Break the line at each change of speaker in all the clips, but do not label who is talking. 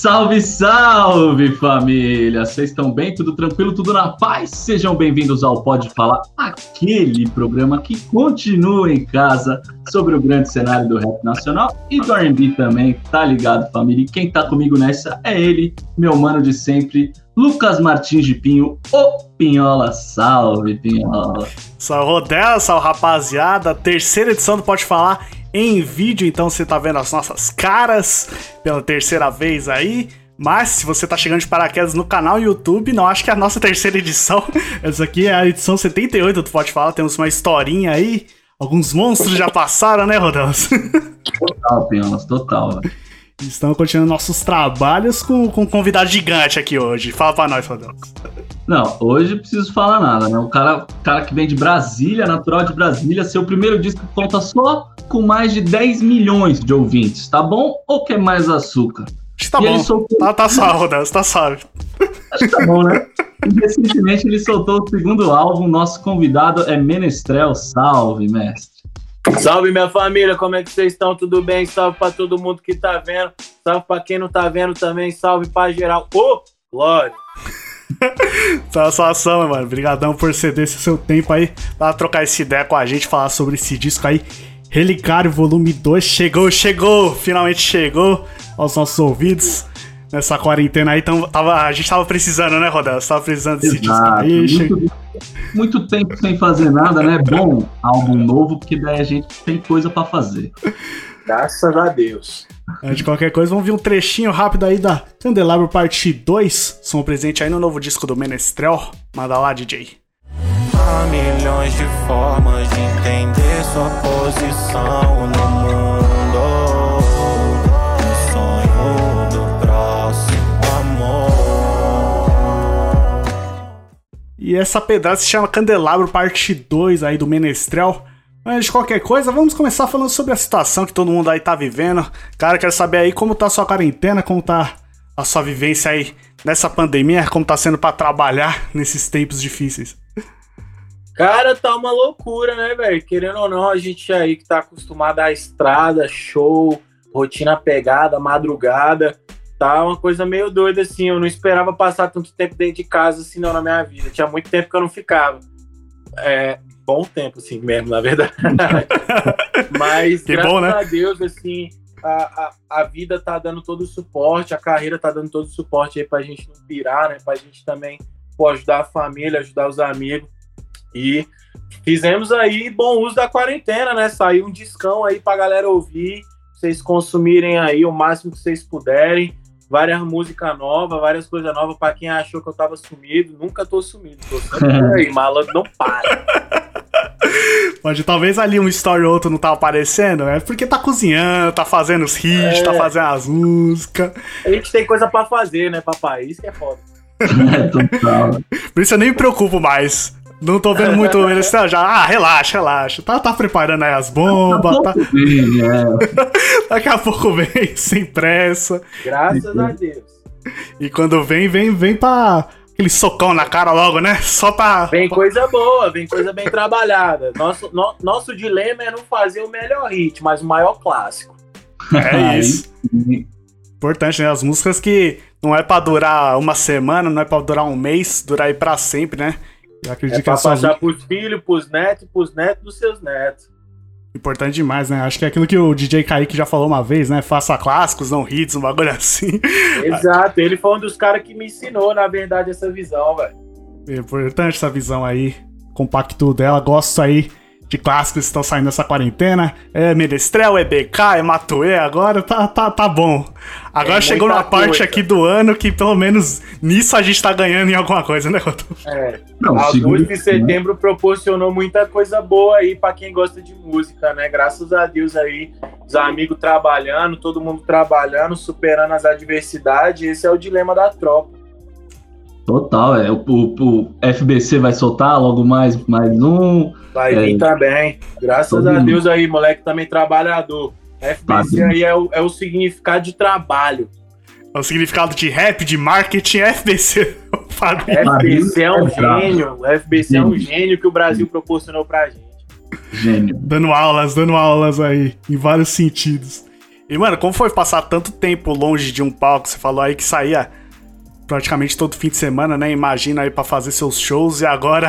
Salve, salve família! Vocês estão bem? Tudo tranquilo? Tudo na paz? Sejam bem-vindos ao Pode Falar, aquele programa que continua em casa sobre o grande cenário do rap nacional e do R&B também, tá ligado família? E quem tá comigo nessa é ele, meu mano de sempre, Lucas Martins de Pinho, o Pinhola. Salve, Pinhola!
Salve, Rodel, salve rapaziada, terceira edição do Pode Falar em vídeo, então você tá vendo as nossas caras pela terceira vez aí. Mas se você tá chegando de paraquedas no canal YouTube, não acho que é a nossa terceira edição. Essa aqui é a edição 78 do Pode Falar, temos uma historinha aí. Alguns monstros já passaram, né, Rodolfo?
Total, Pinholas, total.
Estamos continuando nossos trabalhos com, com um convidado gigante aqui hoje. Fala pra nós, Rodolfo.
Não, hoje preciso falar nada, né? O cara, cara que vem de Brasília, natural de Brasília, seu primeiro disco conta só com mais de 10 milhões de ouvintes, tá bom? Ou quer mais açúcar?
Acho que tá e bom. Soltou... Tá, tá salvo, Deus, tá salvo.
Acho que tá bom, né? E recentemente ele soltou o segundo álbum, nosso convidado é Menestrel. Salve, mestre.
Salve minha família, como é que vocês estão? Tudo bem? Salve para todo mundo que tá vendo. Salve para quem não tá vendo também. Salve para geral. Ô, oh, glória!
Satisfação, mano. Obrigadão por ceder esse seu tempo aí pra trocar essa ideia com a gente, falar sobre esse disco aí Relicário Volume 2 chegou, chegou, finalmente chegou aos nossos ouvidos nessa quarentena aí. Então, tava, a gente tava precisando, né, Rodel? Você tava precisando desse disco aí.
Muito, muito, tempo sem fazer nada, né? Bom álbum novo, porque daí a gente tem coisa para fazer.
Graças a Deus.
De qualquer coisa, vamos ver um trechinho rápido aí da Candelabro Parte 2. Som presente aí no novo disco do Menestrel. Manda lá, DJ. Há milhões de formas de entender sua posição no mundo. E essa pedaço se chama Candelabro Parte 2 aí do Menestrel. Mas de qualquer coisa, vamos começar falando sobre a situação que todo mundo aí tá vivendo. Cara, quero saber aí como tá a sua quarentena, como tá a sua vivência aí nessa pandemia, como tá sendo para trabalhar nesses tempos difíceis.
Cara, tá uma loucura, né, velho? Querendo ou não, a gente aí que tá acostumado à estrada, show, rotina pegada, madrugada, tá uma coisa meio doida, assim. Eu não esperava passar tanto tempo dentro de casa, assim, não, na minha vida. Tinha muito tempo que eu não ficava. É, bom tempo, assim, mesmo, na verdade. Mas, que graças bom, né? a Deus, assim, a, a, a, vida tá dando todo o suporte, a carreira tá dando todo o suporte aí pra gente não pirar, né? Pra gente também pô, ajudar a família, ajudar os amigos. E fizemos aí bom uso da quarentena, né? Saiu um discão aí pra galera ouvir, vocês consumirem aí o máximo que vocês puderem. Várias músicas novas, várias coisas novas para quem achou que eu tava sumido. Nunca tô sumido, tô sempre aí, malandro não para.
Pode, talvez ali um story ou outro não tá aparecendo, é porque tá cozinhando, tá fazendo os hits, tá é. tá fazendo as músicas.
A gente tem coisa para fazer, né, papai? Isso que é foda.
Por isso eu nem me preocupo mais. Não tô vendo muito ele assim, já. Ah, relaxa, relaxa. Tá, tá preparando aí as bombas. Tá... Vem, é. Daqui a pouco vem, sem pressa.
Graças a Deus.
E quando vem, vem, vem pra aquele socão na cara logo, né? Só pra.
Vem coisa boa, vem coisa bem trabalhada. Nosso, no, nosso dilema é não fazer o melhor hit, mas o maior clássico.
É isso. Importante, né? As músicas que não é pra durar uma semana, não é pra durar um mês, durar aí pra sempre, né?
Eu acredito é que pra passar vida... pros filhos, pros netos, pros netos dos seus netos.
Importante demais, né? Acho que é aquilo que o DJ Kaique já falou uma vez, né? Faça clássicos, não hits, um bagulho assim.
Exato, ele foi um dos caras que me ensinou, na verdade, essa visão, velho. É
importante essa visão aí, compacto dela. Gosto aí de clássicos que estão saindo nessa quarentena. É Menestrel, é BK, é Matuê, agora tá, tá, tá bom. Agora é chegou na parte aqui do ano que pelo menos nisso a gente tá ganhando em alguma coisa, né,
Rodolfo? É. Não, Agosto e setembro proporcionou muita coisa boa aí para quem gosta de música, né? Graças a Deus aí os amigos trabalhando, todo mundo trabalhando, superando as adversidades. Esse é o dilema da tropa.
Total, é. O, o, o FBC vai soltar logo mais, mais um.
Vai
É.
vir também. Graças a. Deus aí, moleque também trabalhador. FBC aí é o, é o significado de trabalho.
É o significado de rap, de marketing, FBC. Fabinho.
FBC é um
é brabo.
gênio. O FBC é um gênio que o Brasil proporcionou pra gente.
Gênio.
Dando aulas, dando aulas aí, em vários sentidos. E, mano, como foi passar tanto tempo longe de um palco? Você falou aí que saía praticamente todo fim de semana, né? Imagina aí pra fazer seus shows e agora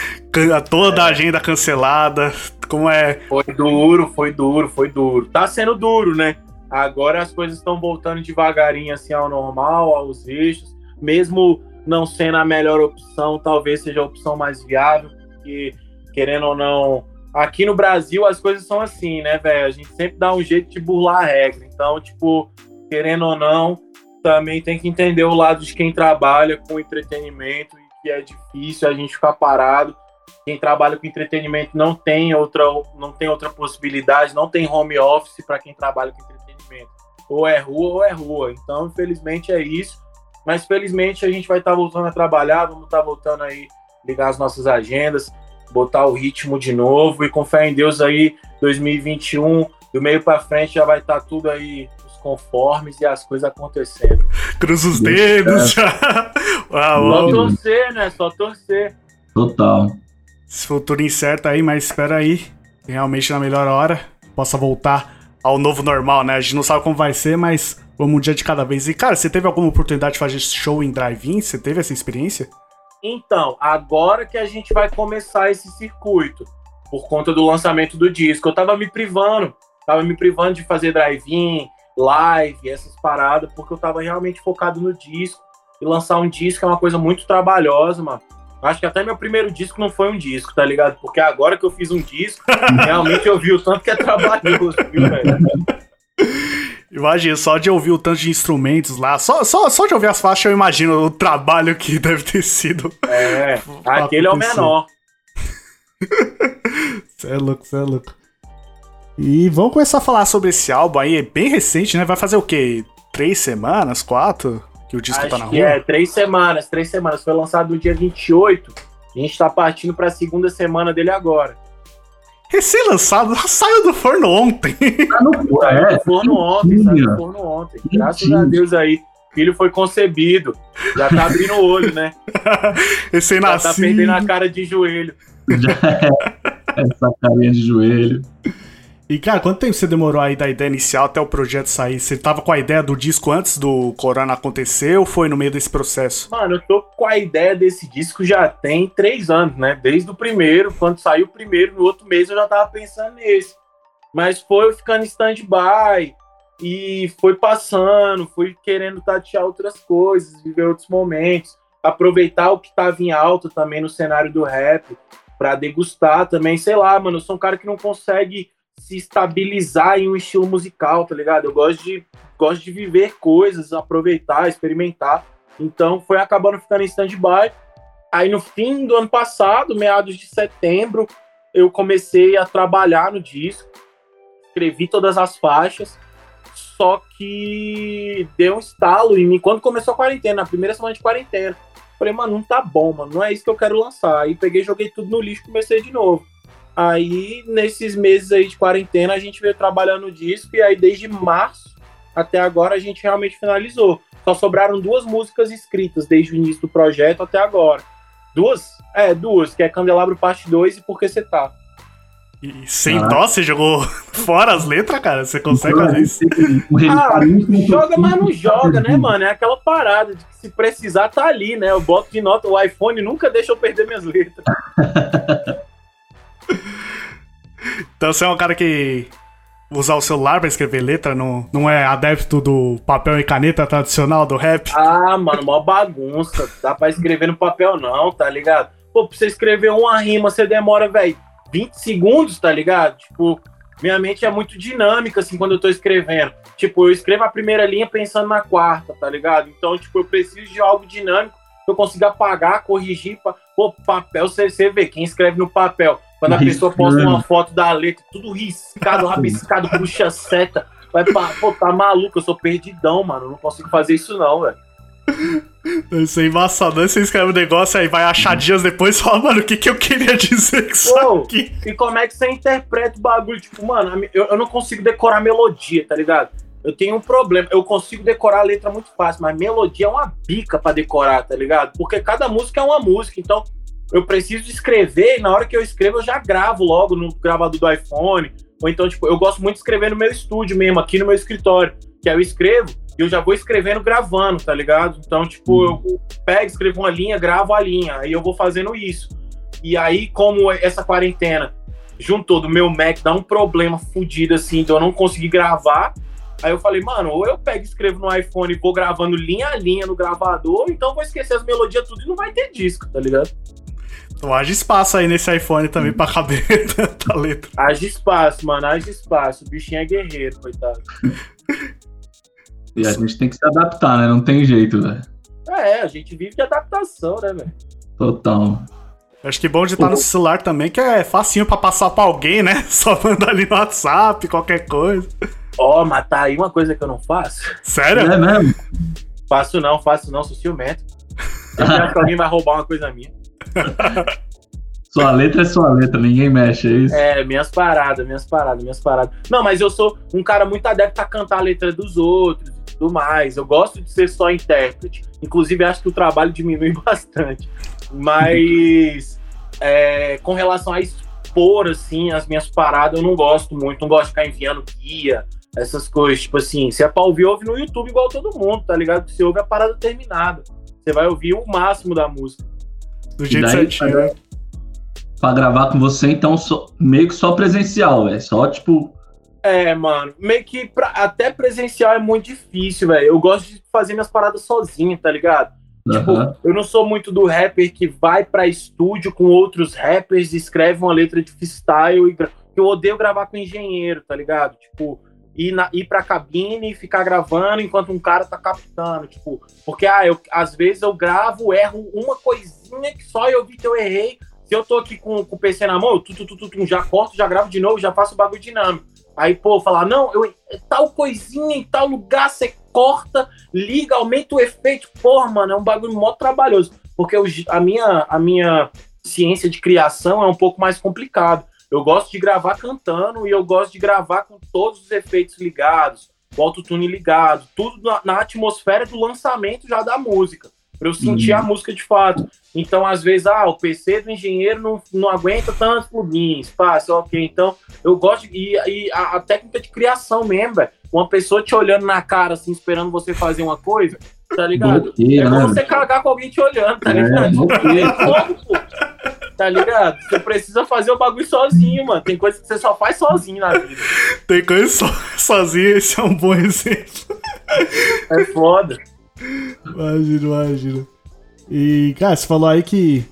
toda a agenda cancelada. Como é.
Foi duro, foi duro, foi duro. Tá sendo duro, né? Agora as coisas estão voltando devagarinho assim ao normal, aos eixos. Mesmo não sendo a melhor opção, talvez seja a opção mais viável, porque, querendo ou não, aqui no Brasil as coisas são assim, né, velho? A gente sempre dá um jeito de burlar a regra. Então, tipo, querendo ou não, também tem que entender o lado de quem trabalha com entretenimento e que é difícil a gente ficar parado quem trabalha com entretenimento não tem outra, não tem outra possibilidade, não tem home office para quem trabalha com entretenimento. Ou é rua ou é rua. Então, infelizmente é isso. Mas felizmente a gente vai estar voltando a trabalhar, vamos estar voltando aí ligar as nossas agendas, botar o ritmo de novo e com fé em Deus aí 2021 do meio para frente já vai estar tudo aí conformes e as coisas acontecendo.
Cruza os dedos já. Ah,
Só torcer, né? Só torcer.
Total.
esse futuro incerto aí, mas espera aí. Realmente na melhor hora. Possa voltar ao novo normal, né? A gente não sabe como vai ser, mas vamos um dia de cada vez. E, cara, você teve alguma oportunidade de fazer show em drive-in? Você teve essa experiência?
Então, agora que a gente vai começar esse circuito, por conta do lançamento do disco, eu tava me privando, tava me privando de fazer drive-in, live, essas paradas, porque eu tava realmente focado no disco. E lançar um disco é uma coisa muito trabalhosa, mano. Acho que até meu primeiro disco não foi um disco, tá ligado? Porque agora que eu fiz um disco, realmente eu vi o tanto que é trabalhoso, viu, velho?
Imagina, só de ouvir o tanto de instrumentos lá, só, só, só de ouvir as faixas eu imagino o trabalho que deve ter sido.
É, aquele é o menor.
Você é louco, você é louco. E vamos começar a falar sobre esse álbum aí, é bem recente, né? Vai fazer o quê? Três semanas? Quatro? Que o disco
Acho
tá na rua?
é, três semanas, três semanas. Foi lançado no dia 28. A gente tá partindo pra segunda semana dele agora.
Recém-lançado, saiu do forno ontem.
Tá no
Saiu
é,
do forno ontem, saiu do forno ontem. Graças a
Mentira.
Deus aí. Filho foi concebido. Já tá abrindo o olho, né? Já tá
Recém-nascido.
perdendo a cara de joelho.
já é essa carinha de joelho.
E, cara, quanto tempo você demorou aí da ideia inicial até o projeto sair? Você tava com a ideia do disco antes do Corona acontecer ou foi no meio desse processo?
Mano, eu tô com a ideia desse disco já tem três anos, né? Desde o primeiro, quando saiu o primeiro, no outro mês eu já tava pensando nesse. Mas foi ficando em stand-by e foi passando, fui querendo tatear outras coisas, viver outros momentos, aproveitar o que tava em alta também no cenário do rap, pra degustar também, sei lá, mano, eu sou um cara que não consegue se estabilizar em um estilo musical, tá ligado? Eu gosto de, gosto de viver coisas, aproveitar, experimentar. Então foi acabando ficando em stand-by. Aí no fim do ano passado, meados de setembro, eu comecei a trabalhar no disco, escrevi todas as faixas, só que deu um estalo em mim quando começou a quarentena, na primeira semana de quarentena. Falei, mano, não tá bom, mano, não é isso que eu quero lançar. Aí peguei, joguei tudo no lixo e comecei de novo. Aí, nesses meses aí de quarentena, a gente veio trabalhando no disco e aí desde março até agora a gente realmente finalizou. Só sobraram duas músicas escritas desde o início do projeto até agora. Duas? É, duas, que é Candelabro Parte 2 e Por Que Você Tá.
E sem
Ah.
dó, você jogou fora as letras, cara? Você consegue fazer isso?
Ah, joga, mas não joga, né, mano? É aquela parada de que se precisar tá ali, né? Eu boto de nota, o iPhone nunca deixa eu perder minhas letras.
Então você é um cara que usar o celular pra escrever letra, não, não é adepto do papel e caneta tradicional do rap?
Ah, mano, mó bagunça. Dá pra escrever no papel, não, tá ligado? Pô, pra você escrever uma rima, você demora, velho, 20 segundos, tá ligado? Tipo, minha mente é muito dinâmica, assim, quando eu tô escrevendo. Tipo, eu escrevo a primeira linha pensando na quarta, tá ligado? Então, tipo, eu preciso de algo dinâmico que eu consiga apagar, corrigir. Pa... Pô, papel, você, você vê, quem escreve no papel Quando a pessoa posta uma foto da letra, tudo riscado, rabiscado, puxa seta. Vai pra, pô, tá maluco, eu sou perdidão, mano. Não consigo fazer isso, não, velho.
Isso é embaçado. Aí Você escreve um negócio, aí vai achar dias depois e fala, mano, o que, que eu queria dizer com isso aqui?
E como é que você interpreta o bagulho? Tipo, mano, eu, eu não consigo decorar melodia, tá ligado? Eu tenho um problema. Eu consigo decorar a letra muito fácil, mas melodia é uma bica pra decorar, tá ligado? Porque cada música é uma música. Então, eu preciso escrever e na hora que eu escrevo, eu já gravo logo no gravador do iPhone. Ou então, tipo, eu gosto muito de escrever no meu estúdio mesmo, aqui no meu escritório. Que aí eu escrevo e eu já vou escrevendo gravando, tá ligado? Então, tipo, eu pego, escrevo uma linha, gravo a linha. Aí eu vou fazendo isso. E aí, como essa quarentena juntou do meu Mac, dá um problema fudido assim, de eu não conseguir gravar. Aí eu falei, mano, ou eu pego e escrevo no iPhone e vou gravando linha a linha no gravador, ou então vou esquecer as melodias tudo e não vai ter disco, tá ligado?
Então haja espaço aí nesse iPhone também pra caber tanta letra.
Haja espaço, mano, haja espaço. O bichinho é guerreiro, coitado.
E a gente tem que se adaptar, né? Não tem jeito, velho.
É, a gente vive de adaptação, né, velho?
Total.
Acho que bom de estar no celular também, que é facinho pra passar pra alguém, né? Só mandar ali no WhatsApp, qualquer coisa.
Ó, mas tá aí uma coisa que eu não faço.
Sério?
É mesmo?
Faço não, faço não, sou ciumento. Eu acho que alguém vai roubar uma coisa minha.
Sua letra é sua letra, ninguém mexe, é isso?
É, minhas paradas, minhas paradas, minhas paradas. Não, mas eu sou um cara muito adepto a cantar a letra dos outros e tudo mais. Eu gosto de ser só intérprete. Inclusive, acho que o trabalho diminui bastante. Mas é, com relação a expor, assim, as minhas paradas, eu não gosto muito. Não gosto de ficar enviando guia, essas coisas. Tipo assim, se é pra ouvir, ouve no YouTube igual todo mundo, tá ligado? Você ouve a parada terminada. Você vai ouvir o máximo da música.
Do jeito
daí,
certinho.
pra, pra gravar com você, então, só- meio que só presencial, velho. Só, tipo,
É, mano, meio que pra- até presencial é muito difícil, velho. Eu gosto de fazer minhas paradas sozinho, tá ligado? Tipo,
aham.
eu não sou muito do rapper que vai pra estúdio com outros rappers e escreve uma letra de freestyle. E. Eu odeio gravar com engenheiro, tá ligado? Tipo, ir, na... ir pra cabine e ficar gravando enquanto um cara tá captando. Tipo, porque ah, eu, às vezes eu gravo, erro uma coisinha que só eu vi que eu errei. Se eu tô aqui com, com o PC na mão, eu tu, tu, tu, tu, já corto, já gravo de novo, já faço o bagulho dinâmico. Aí, pô, falar, não, eu, tal coisinha em tal lugar, você corta, liga, aumenta o efeito. Porra, mano, é um bagulho mó trabalhoso. Porque eu- a, minha, a minha ciência de criação é um pouco mais complicado. Eu gosto de gravar cantando e eu gosto de gravar com todos os efeitos ligados, o autotune ligado, tudo na, na atmosfera do lançamento já da música. Pra eu sentir
Uhum.
a música de fato. Então, às vezes, ah, o PC do engenheiro não, não aguenta tantos plugins, passa, ok. Então, eu gosto. de- E, e a, a técnica de criação mesmo, velho. Uma pessoa te olhando na cara, assim, esperando você fazer uma coisa, tá ligado? É
né,
como você
velho?
cagar com alguém te olhando, tá
É,
ligado? É fogo, pô. Tá ligado? Você precisa fazer o bagulho sozinho, mano. Tem coisa que você só faz sozinho na vida.
Tem coisa so, sozinho, esse é um bom exemplo.
É foda.
Imagina, imagina. E, cara, você falou aí que.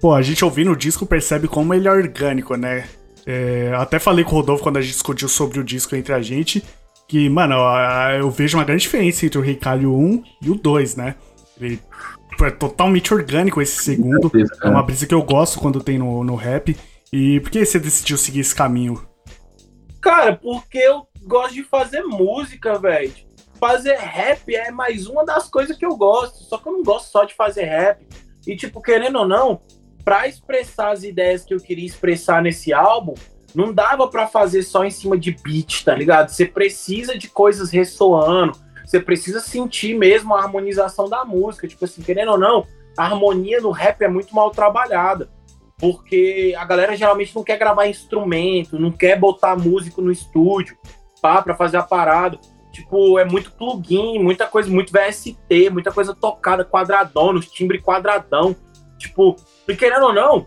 Pô, a gente ouvindo o disco percebe como ele é orgânico, né? É, até falei com o Rodolfo quando a gente discutiu sobre o disco entre a gente. Que, mano, eu, eu vejo uma grande diferença entre o Reicalho 1 e o 2, né? Ele é totalmente orgânico esse segundo.
certeza,
É uma brisa que eu gosto quando tem no, no rap. E por que você decidiu seguir esse caminho?
Cara, porque eu gosto de fazer música, velho. Fazer rap é mais uma das coisas que eu gosto. Só que eu não gosto só de fazer rap. E, tipo, querendo ou não, pra expressar as ideias que eu queria expressar nesse álbum, não dava pra fazer só em cima de beat, tá ligado? Você precisa de coisas ressoando. Você precisa sentir mesmo a harmonização da música. Tipo assim, querendo ou não, a harmonia no rap é muito mal trabalhada porque a galera geralmente não quer gravar instrumento, não quer botar músico no estúdio pá, pra fazer a parada. Tipo, é muito plugin, muita coisa, muito VST, muita coisa tocada, quadradona, os timbres quadradão. Tipo, e querendo ou não,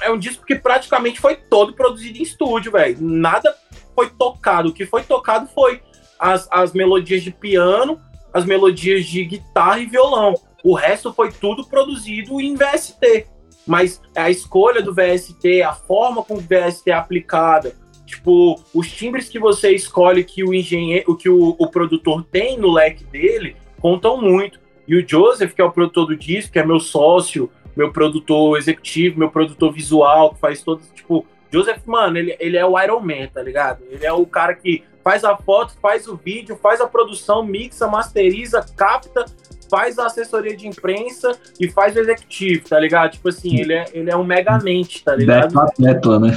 é um disco que praticamente foi todo produzido em estúdio, velho. Nada foi tocado. O que foi tocado foi as, as melodias de piano, as melodias de guitarra e violão. O resto foi tudo produzido em VST mas a escolha do VST, a forma como o VST é aplicada, tipo, os timbres que você escolhe que o engenheiro, que o, o produtor tem no leque dele, contam muito. E o Joseph, que é o produtor do disco, que é meu sócio meu produtor executivo, meu produtor visual, que faz todo, tipo, Joseph, mano, ele, ele é o Iron Man, tá ligado? Ele é o cara que faz a foto, faz o vídeo, faz a produção, mixa, masteriza, capta, faz a assessoria de imprensa e faz o executivo, tá ligado? Tipo assim, ele é, ele é um megamente, tá ligado?
Atleta, né?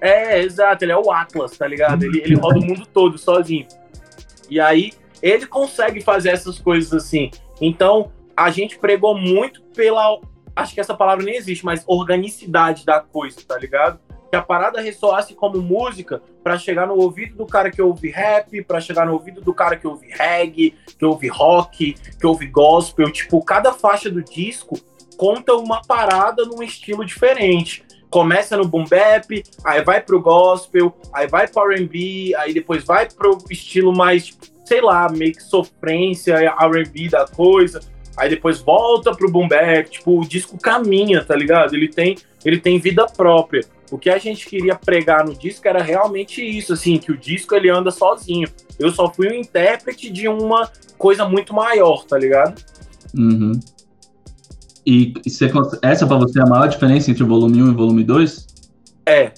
É, exato, ele é o Atlas, tá ligado? Ele, ele roda o mundo todo sozinho. E aí, ele consegue fazer essas coisas assim. Então, a gente pregou muito pela. Acho que essa palavra nem existe, mas organicidade da coisa, tá ligado? Que a parada ressoasse como música para chegar no ouvido do cara que ouve rap, para chegar no ouvido do cara que ouve reggae, que ouve rock, que ouve gospel. Tipo, cada faixa do disco conta uma parada num estilo diferente. Começa no boom bap, aí vai pro gospel, aí vai pro R&B, aí depois vai pro estilo mais, sei lá, meio que sofrência, R&B da coisa. Aí depois volta pro boom bap, tipo, o disco caminha, tá ligado? Ele tem, ele tem vida própria. O que a gente queria pregar no disco era realmente isso, assim, que o disco ele anda sozinho. Eu só fui um intérprete de uma coisa muito maior, tá ligado?
Uhum. E você, essa para você é a maior diferença entre o volume 1 e o volume 2?
É.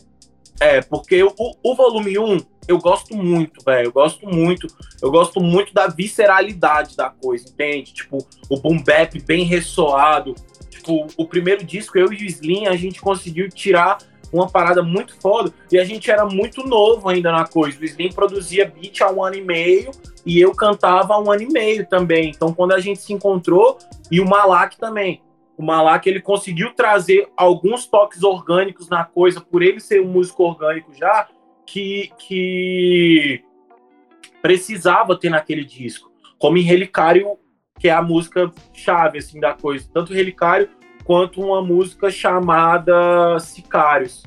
É, porque o, o volume 1 eu gosto muito, velho. Eu gosto muito. Eu gosto muito da visceralidade da coisa, entende? Tipo, o boom bap bem ressoado. Tipo, o primeiro disco, eu e o Slim, a gente conseguiu tirar uma parada muito foda. E a gente era muito novo ainda na coisa. O Slim produzia beat há um ano e meio e eu cantava há um ano e meio também. Então, quando a gente se encontrou, e o Malak também. O Malak ele conseguiu trazer alguns toques orgânicos na coisa, por ele ser um músico orgânico já, que, que precisava ter naquele disco. Como em Relicário, que é a música chave assim, da coisa. Tanto Relicário quanto uma música chamada Sicários,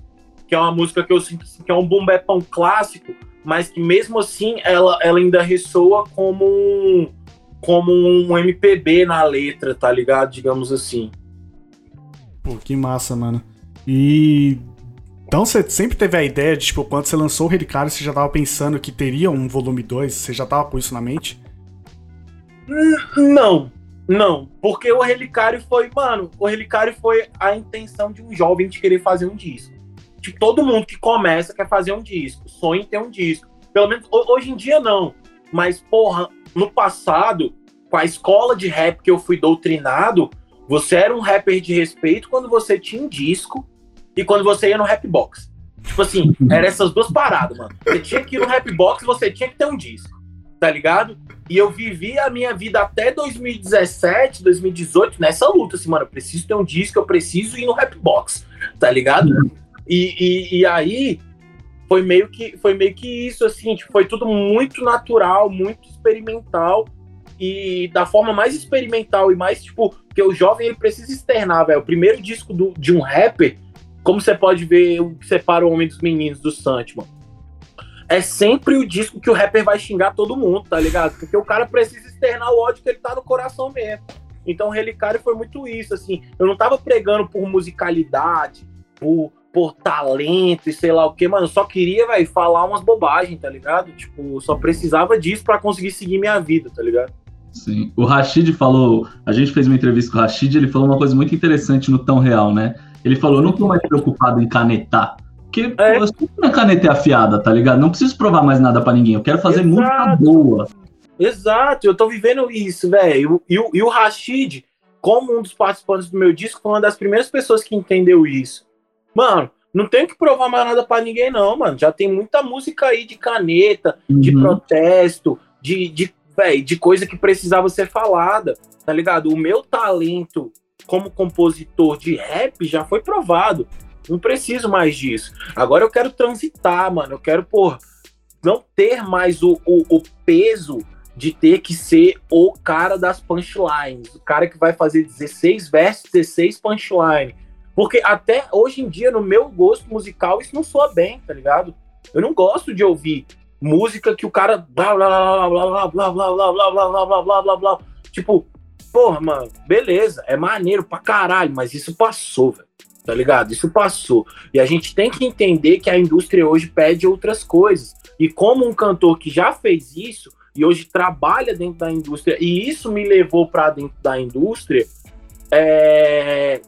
que é uma música que eu sinto assim, que é um boom bapão clássico, mas que mesmo assim ela, ela ainda ressoa como um, como um MPB na letra, tá ligado? Digamos assim.
Pô, que massa, mano. E então você sempre teve a ideia de, tipo, quando você lançou o Relicário, você já tava pensando que teria um volume 2? Você já tava com isso na mente?
Não, não, porque o Relicário foi, mano, o Relicário foi a intenção de um jovem de querer fazer um disco. Tipo, todo mundo que começa quer fazer um disco, sonha em ter um disco. Pelo menos hoje em dia não. Mas, porra, no passado, com a escola de rap que eu fui doutrinado, você era um rapper de respeito quando você tinha um disco e quando você ia no rap box. Tipo assim, eram essas duas paradas, mano. Você tinha que ir no rap box e você tinha que ter um disco tá ligado? E eu vivi a minha vida até 2017, 2018 nessa luta, assim, mano, eu preciso ter um disco, eu preciso ir no rap box, tá ligado? E, e, e, aí foi meio que foi meio que isso, assim, tipo, foi tudo muito natural, muito experimental e da forma mais experimental e mais, tipo, que o jovem ele precisa externar, velho. O primeiro disco do, de um rapper, como você pode ver o que separa o homem dos meninos do Sandman é sempre o disco que o rapper vai xingar todo mundo, tá ligado? Porque o cara precisa externar o ódio que ele tá no coração mesmo. Então, Relicário foi muito isso, assim. Eu não tava pregando por musicalidade, por, por talento e sei lá o que, mano. Eu só queria, velho, falar umas bobagens, tá ligado? Tipo, só precisava disso para conseguir seguir minha vida, tá ligado?
Sim. O Rashid falou, a gente fez uma entrevista com o Rashid, ele falou uma coisa muito interessante no Tão Real, né? Ele falou: eu não tô mais preocupado em canetar. Porque é. pô, minha caneta é afiada, tá ligado? Não preciso provar mais nada para ninguém. Eu quero fazer Exato. música boa.
Exato, eu tô vivendo isso, velho. E, e, o Rashid, como um dos participantes do meu disco, foi uma das primeiras pessoas que entendeu isso. Mano, não tem que provar mais nada para ninguém, não, mano. Já tem muita música aí de caneta, uhum. de protesto, de, de, véio, de coisa que precisava ser falada, tá ligado? O meu talento como compositor de rap já foi provado. Não preciso mais disso. Agora eu quero transitar, mano. Eu quero, pô, não ter mais o, o, o peso de ter que ser o cara das punchlines. O cara que vai fazer 16 versos, 16 punchlines. Porque até hoje em dia, no meu gosto musical, isso não soa bem, tá ligado? Eu não gosto de ouvir música que o cara blá blá blá blá blá blá blá blá blá blá blá blá blá blá tipo, porra, mano, beleza, é maneiro pra caralho, mas isso passou, velho tá ligado? Isso passou. E a gente tem que entender que a indústria hoje pede outras coisas. E como um cantor que já fez isso e hoje trabalha dentro da indústria, e isso me levou para dentro da indústria, é...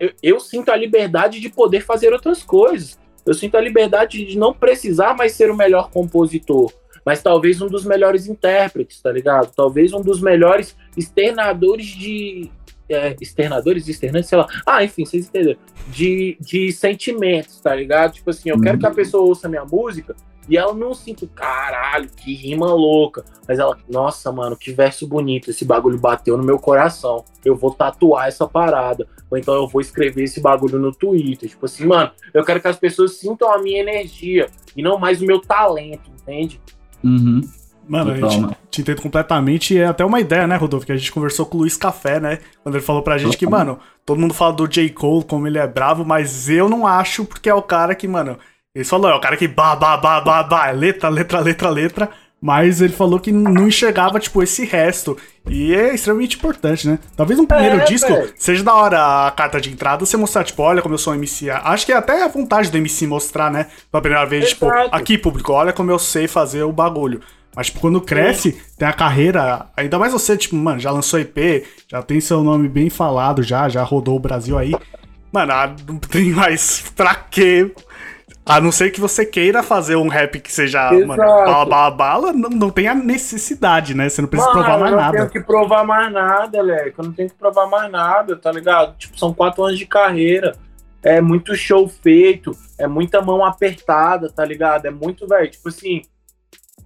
eu, eu sinto a liberdade de poder fazer outras coisas. Eu sinto a liberdade de não precisar mais ser o melhor compositor, mas talvez um dos melhores intérpretes, tá ligado? Talvez um dos melhores externadores de. É, externadores, externantes, sei lá. Ah, enfim, vocês entenderam. De, de sentimentos, tá ligado? Tipo assim, eu quero que a pessoa ouça minha música e ela não sinta, caralho, que rima louca. Mas ela, nossa, mano, que verso bonito. Esse bagulho bateu no meu coração. Eu vou tatuar essa parada. Ou então eu vou escrever esse bagulho no Twitter. Tipo assim, mano, eu quero que as pessoas sintam a minha energia e não mais o meu talento, entende?
Uhum.
Mano,
Total,
a gente te entendo completamente. E é até uma ideia, né, Rodolfo? Que a gente conversou com o Luiz Café, né? Quando ele falou pra gente que, mano, todo mundo fala do J. Cole, como ele é bravo, mas eu não acho, porque é o cara que, mano. Ele falou, é o cara que ba, ba, ba, ba, ba, letra, letra, letra, letra. Mas ele falou que não enxergava, tipo, esse resto. E é extremamente importante, né? Talvez um primeiro
É,
disco seja da hora a carta de entrada, você mostrar, tipo, olha como eu sou um MC. Acho que é até a vontade do MC mostrar, né? Pela primeira vez, tipo,
Exato.
aqui, público, olha como eu sei fazer o bagulho. Mas, tipo, quando cresce, tem a carreira. Ainda mais você, tipo, mano, já lançou EP, já tem seu nome bem falado, já, já rodou o Brasil aí. Mano, ah, não tem mais pra quê? A não ser que você queira fazer um rap que seja, mano,
Exato.
bala, bala, bala, não, não tem a necessidade, né? Você não precisa
Mano,
provar mais
eu não
nada.
tenho que provar mais nada, Leque. Eu não tenho que provar mais nada, tá ligado? Tipo, são quatro anos de carreira. É muito show feito, é muita mão apertada, tá ligado? É muito, velho, tipo assim.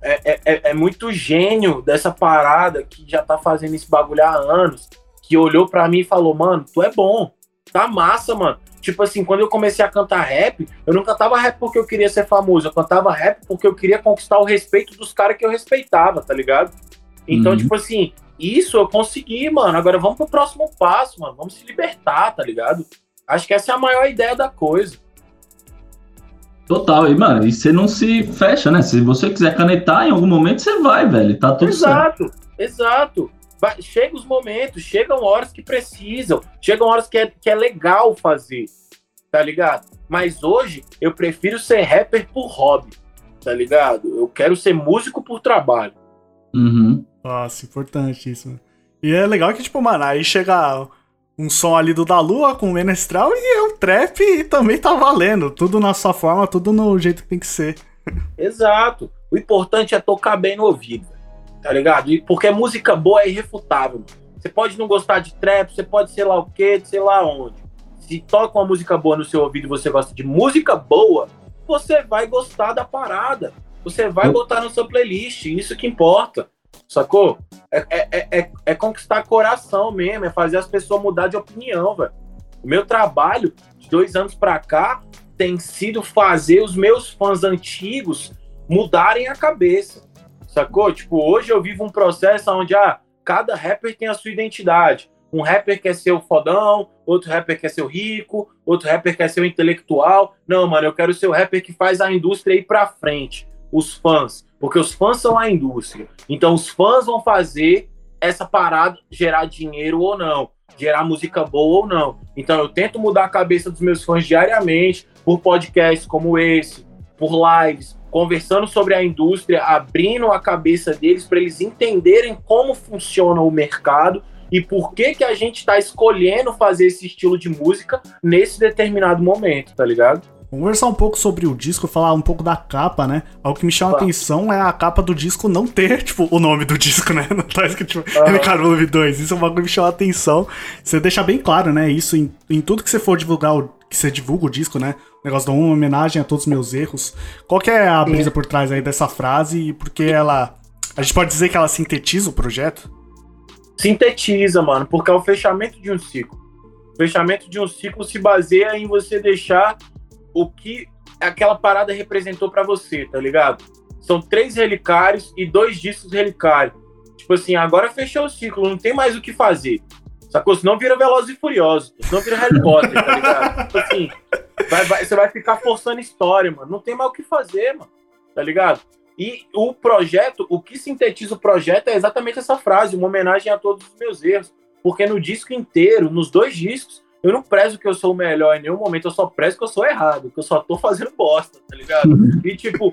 É, é, é- é muito gênio dessa parada que já tá fazendo esse bagulho há anos, que olhou pra mim e falou, mano, tu é bom, tá massa, mano. Tipo assim, quando eu comecei a cantar rap, eu não cantava rap porque eu queria ser famoso, eu cantava rap porque eu queria conquistar o respeito dos caras que eu respeitava, tá ligado? Então,
Uhum.
tipo assim, isso eu consegui, mano. Agora vamos pro próximo passo, mano. Vamos se libertar, tá ligado? Acho que essa é a maior ideia da coisa.
Total. E, mano, e você não se fecha, né? Se você quiser canetar, em algum momento você vai, velho. Tá tudo certo.
exato, exato. Chega os momentos, chegam horas que precisam, chegam horas que é, que é legal fazer, tá ligado? Mas hoje eu prefiro ser rapper por hobby, tá ligado? Eu quero ser músico por trabalho.
Uhum.
Nossa, importante isso. mano. E é legal que, tipo, mano, aí chega um som ali do da Lua com o Menestral e é o trap e também tá valendo. Tudo na sua forma, tudo no jeito que tem que ser.
Exato. O importante é tocar bem no ouvido, tá ligado? E porque música boa é irrefutável. Você pode não gostar de trap, você pode sei lá o quê, sei lá onde. Se toca uma música boa no seu ouvido e você gosta de música boa, você vai gostar da parada. Você vai botar na sua playlist, isso que importa. Sacou? É, é, é, é- conquistar coração mesmo, é fazer as pessoas mudar de opinião, velho. O meu trabalho, de dois anos pra cá, tem sido fazer os meus fãs antigos mudarem a cabeça. Sacou? Tipo, hoje eu vivo um processo onde ah, cada rapper tem a sua identidade. Um rapper quer ser o fodão, outro rapper quer ser o rico, outro rapper quer ser o intelectual. Não, mano, eu quero ser o rapper que faz a indústria ir pra frente. Os fãs. Porque os fãs são a indústria. Então os fãs vão fazer essa parada gerar dinheiro ou não, gerar música boa ou não. Então eu tento mudar a cabeça dos meus fãs diariamente por podcasts como esse, por lives, conversando sobre a indústria, abrindo a cabeça deles para eles entenderem como funciona o mercado e por que que a gente está escolhendo fazer esse estilo de música nesse determinado momento, tá ligado?
Vamos conversar um pouco sobre o disco, falar um pouco da capa, né? Algo que me chama a atenção é a capa do disco não ter, tipo, o nome do disco, né? Não tá escrito, tipo,
Aham.
MK Volume 2. Isso é um bagulho que me chama a atenção. Você deixa bem claro, né? Isso em, em tudo que você for divulgar, o- que você divulga o disco, né? O negócio da uma homenagem a todos os meus erros. Qual que é a brisa por trás aí dessa frase e por que ela... A gente pode dizer que ela sintetiza o projeto?
Sintetiza, mano, porque é o fechamento de um ciclo. O fechamento de um ciclo se baseia em você deixar o que aquela parada representou pra você, tá ligado? São três relicários e dois discos relicários. Tipo assim, agora fechou o ciclo, não tem mais o que fazer. Sacou? Senão vira Velozes e Furiosos, senão vira Harry Potter, tá ligado? Tipo assim, vai- vai- você vai ficar forçando história, mano. Não tem mais o que fazer, mano. Tá ligado? E o projeto, o que sintetiza o projeto é exatamente essa frase, uma homenagem a todos os meus erros. Porque no disco inteiro, nos dois discos, eu não prezo que eu sou o melhor em nenhum momento, eu só prezo que eu sou errado, que eu só tô fazendo bosta, tá ligado? E tipo,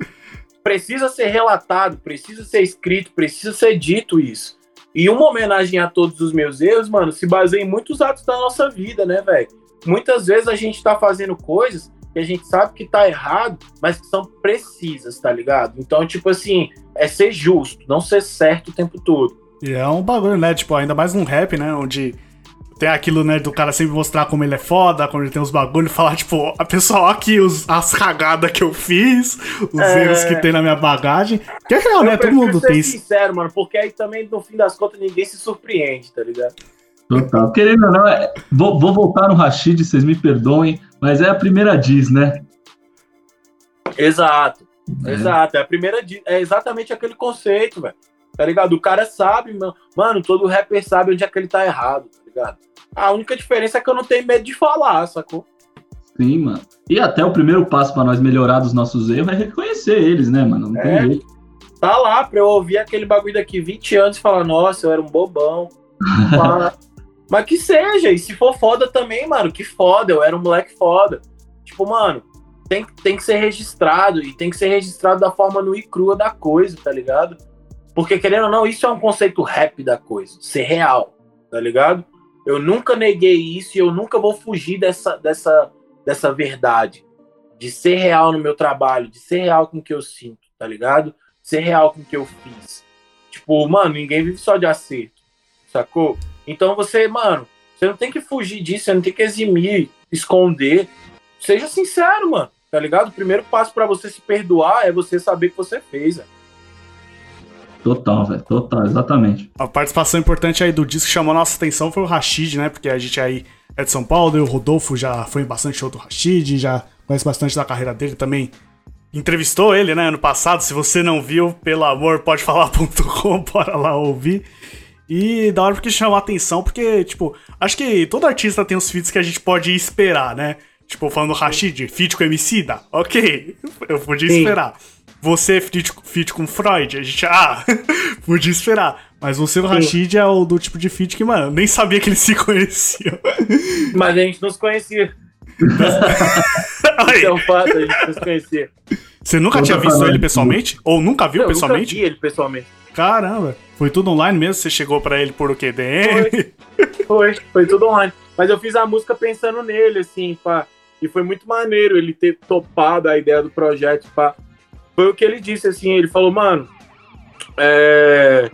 precisa ser relatado, precisa ser escrito, precisa ser dito isso. E uma homenagem a todos os meus erros, mano, se baseia em muitos atos da nossa vida, né, velho? muitas vezes a gente tá fazendo coisas que a gente sabe que tá errado, mas que são precisas, tá ligado? Então, tipo assim, é ser justo, não ser certo o tempo todo.
E é um bagulho, né? Tipo, ainda mais num rap, né? Onde tem aquilo, né, do cara sempre mostrar como ele é foda, quando ele tem os bagulhos, falar, tipo, a pessoa, aqui os, as cagadas que eu fiz, os é... erros que tem na minha bagagem. Que é real, eu né? Todo mundo tem
isso. sincero, mano, porque aí também, no fim das contas, ninguém se surpreende, tá ligado?
Total. Querendo ou não, é... vou, vou voltar no Rashid, vocês me perdoem, mas é a primeira diz, né?
Exato. É. Exato. É a primeira diz. É exatamente aquele conceito, velho. Tá ligado? O cara sabe, mano, todo rapper sabe onde é que ele tá errado, tá ligado? A única diferença é que eu não tenho medo de falar, sacou?
Sim, mano. E até o primeiro passo para nós melhorar dos nossos erros é reconhecer eles, né, mano? Não tem é. jeito.
Tá lá pra eu ouvir aquele bagulho daqui 20 anos e falar, nossa, eu era um bobão. Mas que seja, e se for foda também, mano, que foda, eu era um moleque foda. Tipo, mano, tem, tem que ser registrado, e tem que ser registrado da forma nua e crua da coisa, tá ligado? Porque, querendo ou não, isso é um conceito rap da coisa, ser real, tá ligado? Eu nunca neguei isso e eu nunca vou fugir dessa, dessa, dessa verdade. De ser real no meu trabalho, de ser real com o que eu sinto, tá ligado? Ser real com o que eu fiz. Tipo, mano, ninguém vive só de acerto, sacou? Então você, mano, você não tem que fugir disso, você não tem que eximir, esconder. Seja sincero, mano, tá ligado? O primeiro passo para você se perdoar é você saber que você fez, velho.
Total, velho. Total, exatamente.
A participação importante aí do disco que chamou a nossa atenção foi o Rashid, né? Porque a gente aí é de São Paulo, e o Rodolfo já foi bastante show do Rashid, já conhece bastante da carreira dele também. Entrevistou ele, né, ano passado. Se você não viu, pelo amor, pode falar.com, bora lá ouvir. E da hora porque chamou a atenção, porque, tipo, acho que todo artista tem os feats que a gente pode esperar, né? Tipo, falando do Rashid, feat com Emicida, ok, eu podia Sim. esperar. Você feat, feat com Freud, a gente, ah, podia esperar. Mas você e o Rashid é o do tipo de feat que, mano, nem sabia que eles se conheciam.
Mas a gente não se conhecia. Isso é um fato, a gente não se conhecia.
Você nunca tinha visto ele pessoalmente? Ou nunca viu eu pessoalmente?
Nunca vi ele pessoalmente.
Caramba, foi tudo online mesmo? Você chegou pra ele por o quê?
DM? Foi, foi, foi tudo online. Mas eu fiz a música pensando nele, assim, pá. E foi muito maneiro ele ter topado a ideia do projeto, pá foi o que ele disse, assim, ele falou, mano, é,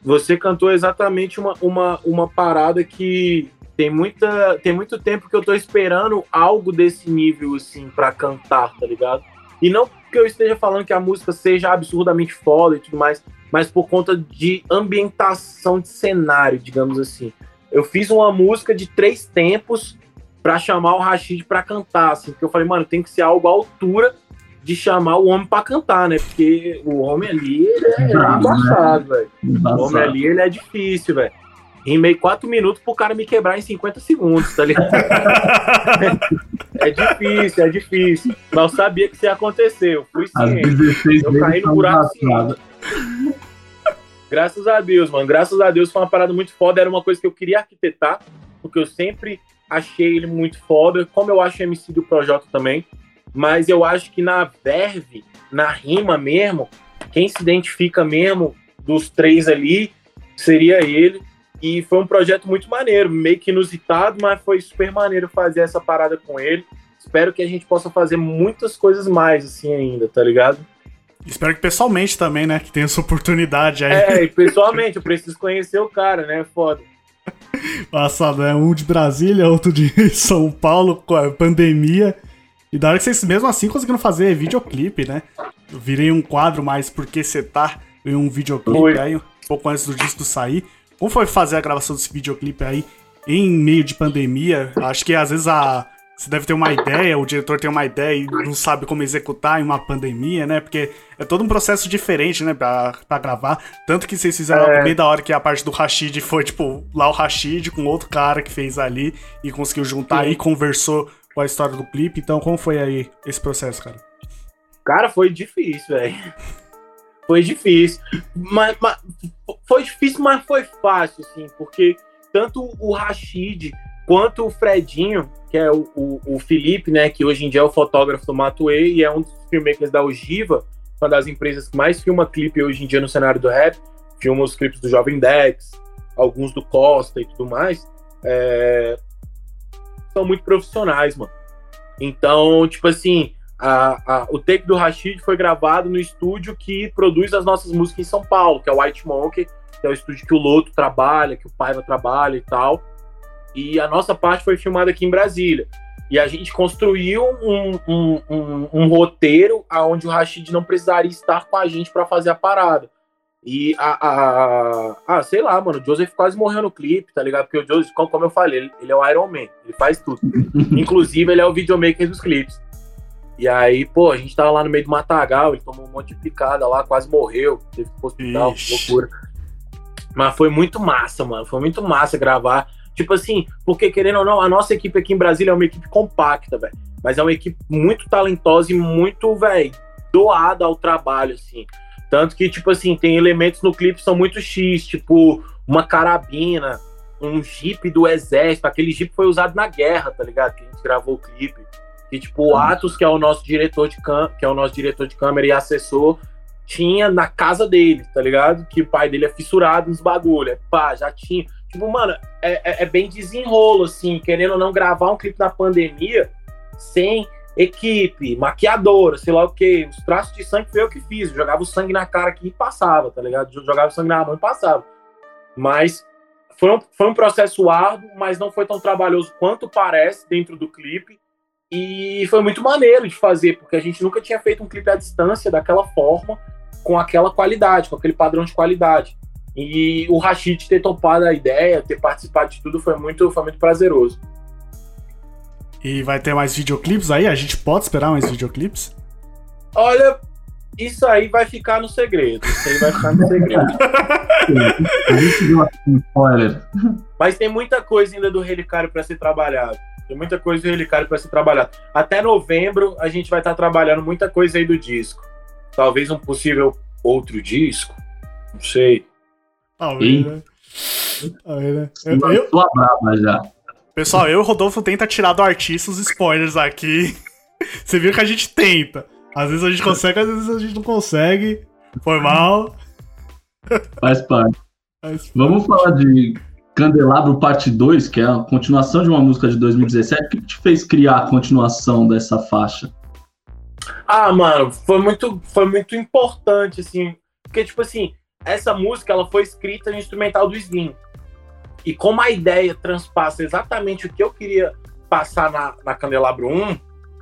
você cantou exatamente uma, uma, uma parada que tem, muita, tem muito tempo que eu tô esperando algo desse nível, assim, para cantar, tá ligado? E não que eu esteja falando que a música seja absurdamente foda e tudo mais, mas por conta de ambientação de cenário, digamos assim. Eu fiz uma música de três tempos para chamar o Rashid para cantar, assim, porque eu falei, mano, tem que ser algo à altura de chamar o homem para cantar, né? Porque o homem ali, ele é, embaçado, velho. O homem ali, ele é difícil, velho. Rimei quatro minutos pro cara me quebrar em 50 segundos, tá ligado? é difícil, é difícil. Mas eu sabia que isso ia acontecer. Eu fui sim. Eu caí no buraco sim. Graças a Deus, mano. Graças a Deus foi uma parada muito foda. Era uma coisa que eu queria arquitetar, porque eu sempre achei ele muito foda. Como eu acho MC do Projota também mas eu acho que na verve, na rima mesmo, quem se identifica mesmo dos três ali seria ele. E foi um projeto muito maneiro, meio que inusitado, mas foi super maneiro fazer essa parada com ele. Espero que a gente possa fazer muitas coisas mais assim ainda, tá ligado?
Espero que pessoalmente também, né? Que tenha essa oportunidade aí.
É, pessoalmente, eu preciso conhecer o cara, né? Foda.
Passado, né? Um de Brasília, outro de São Paulo, com a pandemia. E da hora que vocês mesmo assim conseguiram fazer videoclipe, né? Eu virei um quadro mais porque você tá em um videoclipe aí, um pouco antes do disco sair. Como foi fazer a gravação desse videoclipe aí em meio de pandemia? Acho que às vezes a. Você deve ter uma ideia, o diretor tem uma ideia e não sabe como executar em uma pandemia, né? Porque é todo um processo diferente, né, pra, pra gravar. Tanto que vocês fizeram é. bem da hora que a parte do Rashid foi, tipo, lá o Rashid com outro cara que fez ali e conseguiu juntar Sim. e conversou com a história do clipe. Então, como foi aí esse processo, cara?
Cara, foi difícil, velho. Foi difícil. Mas, mas, foi difícil, mas foi fácil, assim, porque tanto o Rashid quanto o Fredinho, que é o, o, o, Felipe, né, que hoje em dia é o fotógrafo do Matuei e é um dos filmmakers da Ogiva, uma das empresas que mais filma clipe hoje em dia no cenário do rap, filma os clipes do Jovem Dex, alguns do Costa e tudo mais. É, são muito profissionais, mano. Então, tipo assim, a, a, o take do Rashid foi gravado no estúdio que produz as nossas músicas em São Paulo, que é o White Monkey, que é o estúdio que o Loto trabalha, que o Paiva trabalha e tal. E a nossa parte foi filmada aqui em Brasília. E a gente construiu um, um, um, um roteiro onde o Rashid não precisaria estar com a gente para fazer a parada. E a, a, a, sei lá, mano, o Joseph quase morreu no clipe, tá ligado? Porque o Joseph, como eu falei, ele, ele é o Iron Man, ele faz tudo. Inclusive, ele é o videomaker dos clipes. E aí, pô, a gente tava lá no meio do matagal, ele tomou um monte de picada lá, quase morreu, teve que ir pro hospital, loucura. Mas foi muito massa, mano, foi muito massa gravar Tipo assim, porque querendo ou não, a nossa equipe aqui em Brasília é uma equipe compacta, velho. Mas é uma equipe muito talentosa e muito, velho, doada ao trabalho, assim. Tanto que, tipo assim, tem elementos no clipe que são muito X, tipo uma carabina, um jeep do exército. Aquele jeep foi usado na guerra, tá ligado? Que a gente gravou o clipe. E, tipo, o Atos, que é o nosso diretor de cam que é o nosso diretor de câmera e assessor, tinha na casa dele, tá ligado? Que o pai dele é fissurado nos bagulho. É, pá, já tinha. Tipo, mano, é, é, é, bem desenrolo, assim, querendo ou não gravar um clipe na pandemia sem equipe, maquiadora, sei lá o que. Os traços de sangue foi eu que fiz. Eu jogava o sangue na cara aqui e passava, tá ligado? Jogava o sangue na mão e passava. Mas foi um, foi um processo árduo, mas não foi tão trabalhoso quanto parece dentro do clipe. E foi muito maneiro de fazer, porque a gente nunca tinha feito um clipe à distância daquela forma, com aquela qualidade, com aquele padrão de qualidade. E o Rashid ter topado a ideia, ter participado de tudo foi muito, foi muito prazeroso.
E vai ter mais videoclipes aí? A gente pode esperar mais videoclipes?
Olha, isso aí vai ficar no segredo. Isso aí vai ficar no segredo. spoiler. Mas tem muita coisa ainda do Relicário para ser trabalhado. Tem muita coisa do Relicário para ser trabalhado. Até novembro a gente vai estar tá trabalhando muita coisa aí do disco. Talvez um possível outro disco. Não sei.
Talvez, né? Talvez, né? Eu, eu... já. Pessoal, eu e o Rodolfo tenta tirar do artista os spoilers aqui. Você viu que a gente tenta. Às vezes a gente consegue, às vezes a gente não consegue. Foi mal.
Faz parte. Faz parte. Vamos falar de Candelabro Parte 2, que é a continuação de uma música de 2017. O que te fez criar a continuação dessa faixa?
Ah, mano, foi muito, foi muito importante, assim. Porque, tipo assim, essa música ela foi escrita no instrumental do Slim. E como a ideia transpassa exatamente o que eu queria passar na, na Candelabro 1,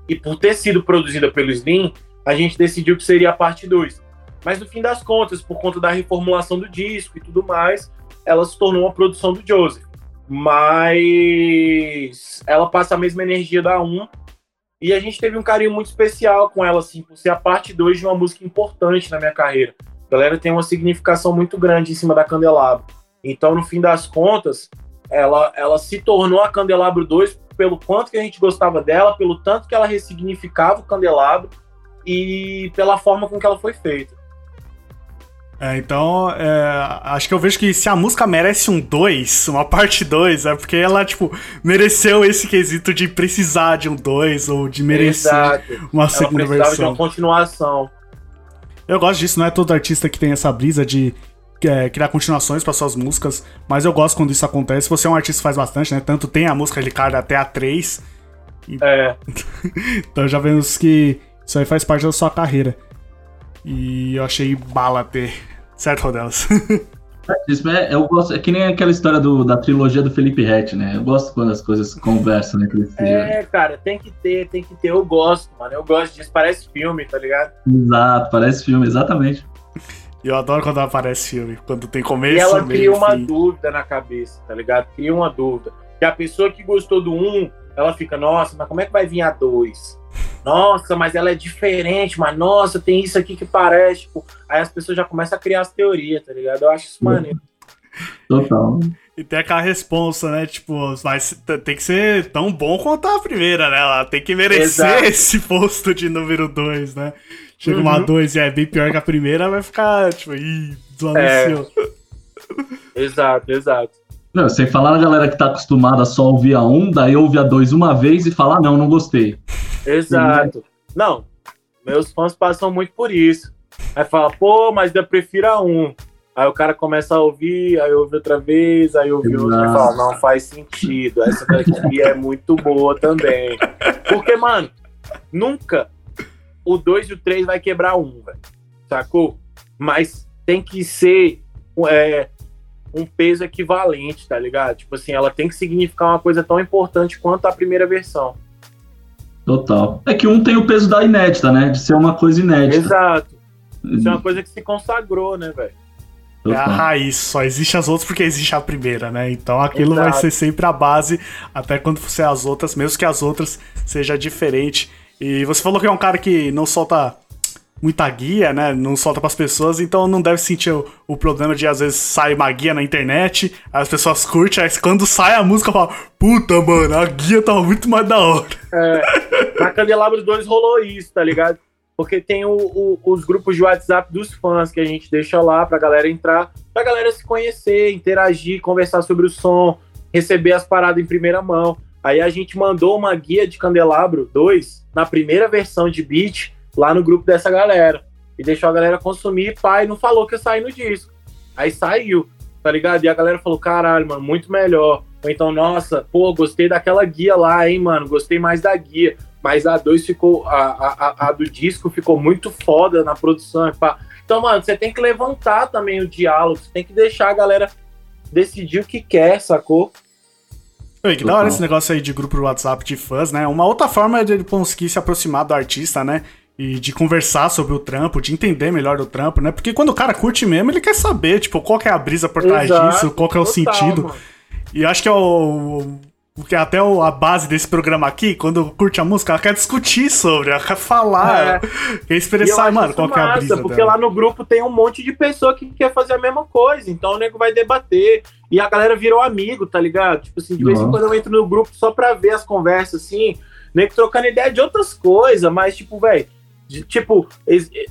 e por ter sido produzida pelo Slim, a gente decidiu que seria a parte 2. Mas no fim das contas, por conta da reformulação do disco e tudo mais, ela se tornou uma produção do Joseph. Mas ela passa a mesma energia da 1. E a gente teve um carinho muito especial com ela, assim, por ser a parte 2 de uma música importante na minha carreira. A galera tem uma significação muito grande em cima da Candelabro. Então, no fim das contas, ela, ela se tornou a Candelabro 2 pelo quanto que a gente gostava dela, pelo tanto que ela ressignificava o Candelabro e pela forma com que ela foi feita.
É, então, é, acho que eu vejo que se a música merece um 2, uma parte 2, é porque ela, tipo, mereceu esse quesito de precisar de um 2 ou de merecer Exato. uma segunda ela versão. de uma
continuação.
Eu gosto disso, não é todo artista que tem essa brisa de é, criar continuações para suas músicas, mas eu gosto quando isso acontece. Você é um artista que faz bastante, né? Tanto tem a música de cara até a 3.
E... É.
então já vemos que isso aí faz parte da sua carreira. E eu achei bala ter. Certo, Rodelas?
É, eu gosto, é que nem aquela história do, da trilogia do Felipe Rett, né? Eu gosto quando as coisas conversam entre si.
É, cara, tem que ter, tem que ter. Eu gosto, mano. Eu gosto disso. Parece filme, tá ligado?
Exato, parece filme, exatamente.
Eu adoro quando aparece filme, quando tem começo. E
ela
meio,
cria uma fim. dúvida na cabeça, tá ligado? Cria uma dúvida. Que a pessoa que gostou do um, ela fica, nossa, mas como é que vai vir a dois? Nossa, mas ela é diferente, mas nossa, tem isso aqui que parece. Tipo, aí as pessoas já começam a criar as teorias, tá ligado? Eu acho isso maneiro.
Total.
E tem aquela responsa, né? Tipo, mas tem que ser tão bom quanto a primeira, né? Ela tem que merecer Exato. esse posto de número 2, né? Chega uhum. uma 2 e é bem pior que a primeira, vai ficar, tipo, ih, desanunciou.
É. Exato, exato.
Não, sem falar na galera que tá acostumada a só ouvir a 1, um, daí ouve a 2 uma vez e fala, ah, não, não gostei.
Exato. Não, meus fãs passam muito por isso. Aí fala, pô, mas eu prefiro a 1. Um. Aí o cara começa a ouvir, aí ouve outra vez, aí ouve outra e fala, não faz sentido. Essa daqui é muito boa também. Porque, mano, nunca o 2 e o 3 vai quebrar um, velho. Sacou? Mas tem que ser é, um peso equivalente, tá ligado? Tipo assim, ela tem que significar uma coisa tão importante quanto a primeira versão.
Total. É que um tem o peso da inédita, né? De ser uma coisa inédita.
Exato. Isso é uma coisa que se consagrou, né, velho?
É a raiz, só existe as outras porque existe a primeira, né? Então aquilo Exato. vai ser sempre a base até quando você as outras, mesmo que as outras seja diferente. E você falou que é um cara que não solta muita guia, né? Não solta pras pessoas, então não deve sentir o, o problema de às vezes sair uma guia na internet, as pessoas curtem, aí quando sai a música fala, puta, mano, a guia tava muito mais da hora.
É, na Candelabros 2 rolou isso, tá ligado? porque tem o, o, os grupos de WhatsApp dos fãs que a gente deixa lá pra galera entrar, pra galera se conhecer, interagir, conversar sobre o som, receber as paradas em primeira mão. Aí a gente mandou uma guia de Candelabro 2 na primeira versão de beat lá no grupo dessa galera. E deixou a galera consumir, pai, não falou que ia sair no disco. Aí saiu, tá ligado? E a galera falou: caralho, mano, muito melhor. Ou então, nossa, pô, gostei daquela guia lá, hein, mano, gostei mais da guia mas a 2 ficou. A, a, a, do disco ficou muito foda na produção. Pá. Então, mano, você tem que levantar também o diálogo, você tem que deixar a galera decidir o que quer, sacou?
Oi, que da hora esse negócio aí de grupo do WhatsApp de fãs, né? Uma outra forma de ele conseguir se aproximar do artista, né? E de conversar sobre o trampo, de entender melhor o trampo, né? Porque quando o cara curte mesmo, ele quer saber, tipo, qual é a brisa por trás Exato, disso, qual é o total, sentido. Mano. E acho que é o, porque até a base desse programa aqui, quando curte a música, ela quer discutir sobre, ela quer falar, é. quer expressar, mano, qual massa, é a brisa
Porque
dela.
lá no grupo tem um monte de pessoa que quer fazer a mesma coisa, então o nego vai debater. E a galera virou amigo, tá ligado? Tipo assim, de vez em quando eu entro no grupo só pra ver as conversas, assim, nego trocando ideia de outras coisas, mas tipo, velho, tipo,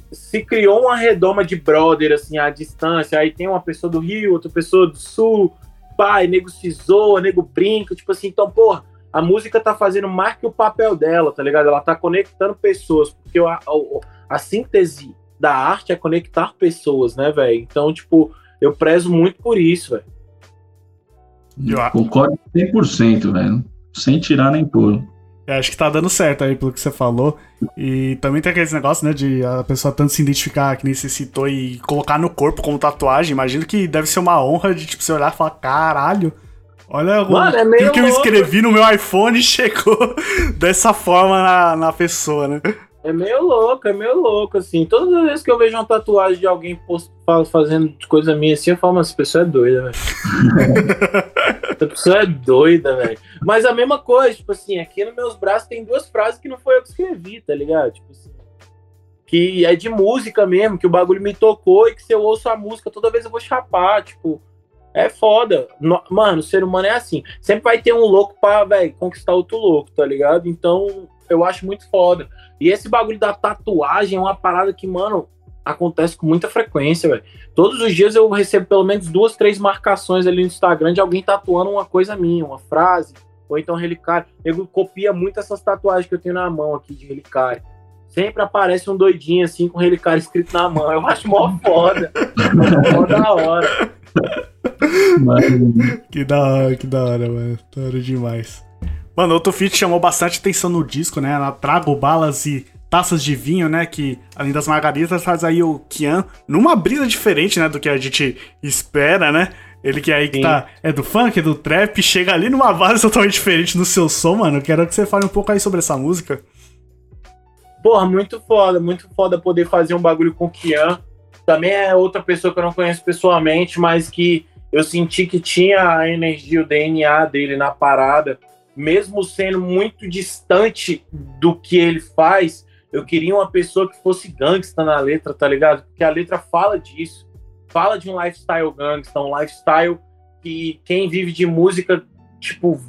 se criou uma redoma de brother, assim, à distância, aí tem uma pessoa do Rio, outra pessoa do Sul, pai, nego se zoa, nego brinca, tipo assim, então, porra, a música tá fazendo mais que o papel dela, tá ligado? Ela tá conectando pessoas, porque a, a, a síntese da arte é conectar pessoas, né, velho? Então, tipo, eu prezo muito por isso, velho.
Concordo 100%, velho. Sem tirar nem pôr.
É, acho que tá dando certo aí pelo que você falou. E também tem aqueles negócios, né, de a pessoa tanto se identificar, que nem você citou, e colocar no corpo como tatuagem. Imagino que deve ser uma honra de, tipo, você olhar e falar, caralho, olha
Mano, o é
que eu escrevi no meu iPhone chegou dessa forma na, na pessoa, né?
É meio louco, é meio louco, assim. Todas as vezes que eu vejo uma tatuagem de alguém post, fazendo coisa minha assim, eu falo, mas essa pessoa é doida, velho. essa pessoa é doida, velho. Mas a mesma coisa, tipo assim, aqui nos meus braços tem duas frases que não foi eu que escrevi, tá ligado? Tipo assim, que é de música mesmo, que o bagulho me tocou e que se eu ouço a música toda vez eu vou chapar, tipo. É foda. Mano, o ser humano é assim. Sempre vai ter um louco pra, velho, conquistar outro louco, tá ligado? Então, eu acho muito foda. E esse bagulho da tatuagem é uma parada que, mano, acontece com muita frequência, velho. Todos os dias eu recebo pelo menos duas, três marcações ali no Instagram de alguém tatuando uma coisa minha, uma frase, ou então relicário. Eu copia muito essas tatuagens que eu tenho na mão aqui de relicário. Sempre aparece um doidinho assim com relicário escrito na mão. Eu acho mó foda. mó da hora.
que da hora, que da hora, mano. Da hora demais. Mano, outro feat chamou bastante atenção no disco, né? Ela trago balas e taças de vinho, né? Que além das margaritas faz aí o Kian numa brisa diferente, né? Do que a gente espera, né? Ele que é aí que tá é do funk, é do trap, chega ali numa base totalmente diferente no seu som, mano. Quero que você fale um pouco aí sobre essa música.
Porra, muito foda, muito foda poder fazer um bagulho com o Kian. Também é outra pessoa que eu não conheço pessoalmente, mas que eu senti que tinha a energia, o DNA dele na parada mesmo sendo muito distante do que ele faz, eu queria uma pessoa que fosse gangsta na letra, tá ligado? Porque a letra fala disso. Fala de um lifestyle gangsta, um lifestyle que quem vive de música, tipo,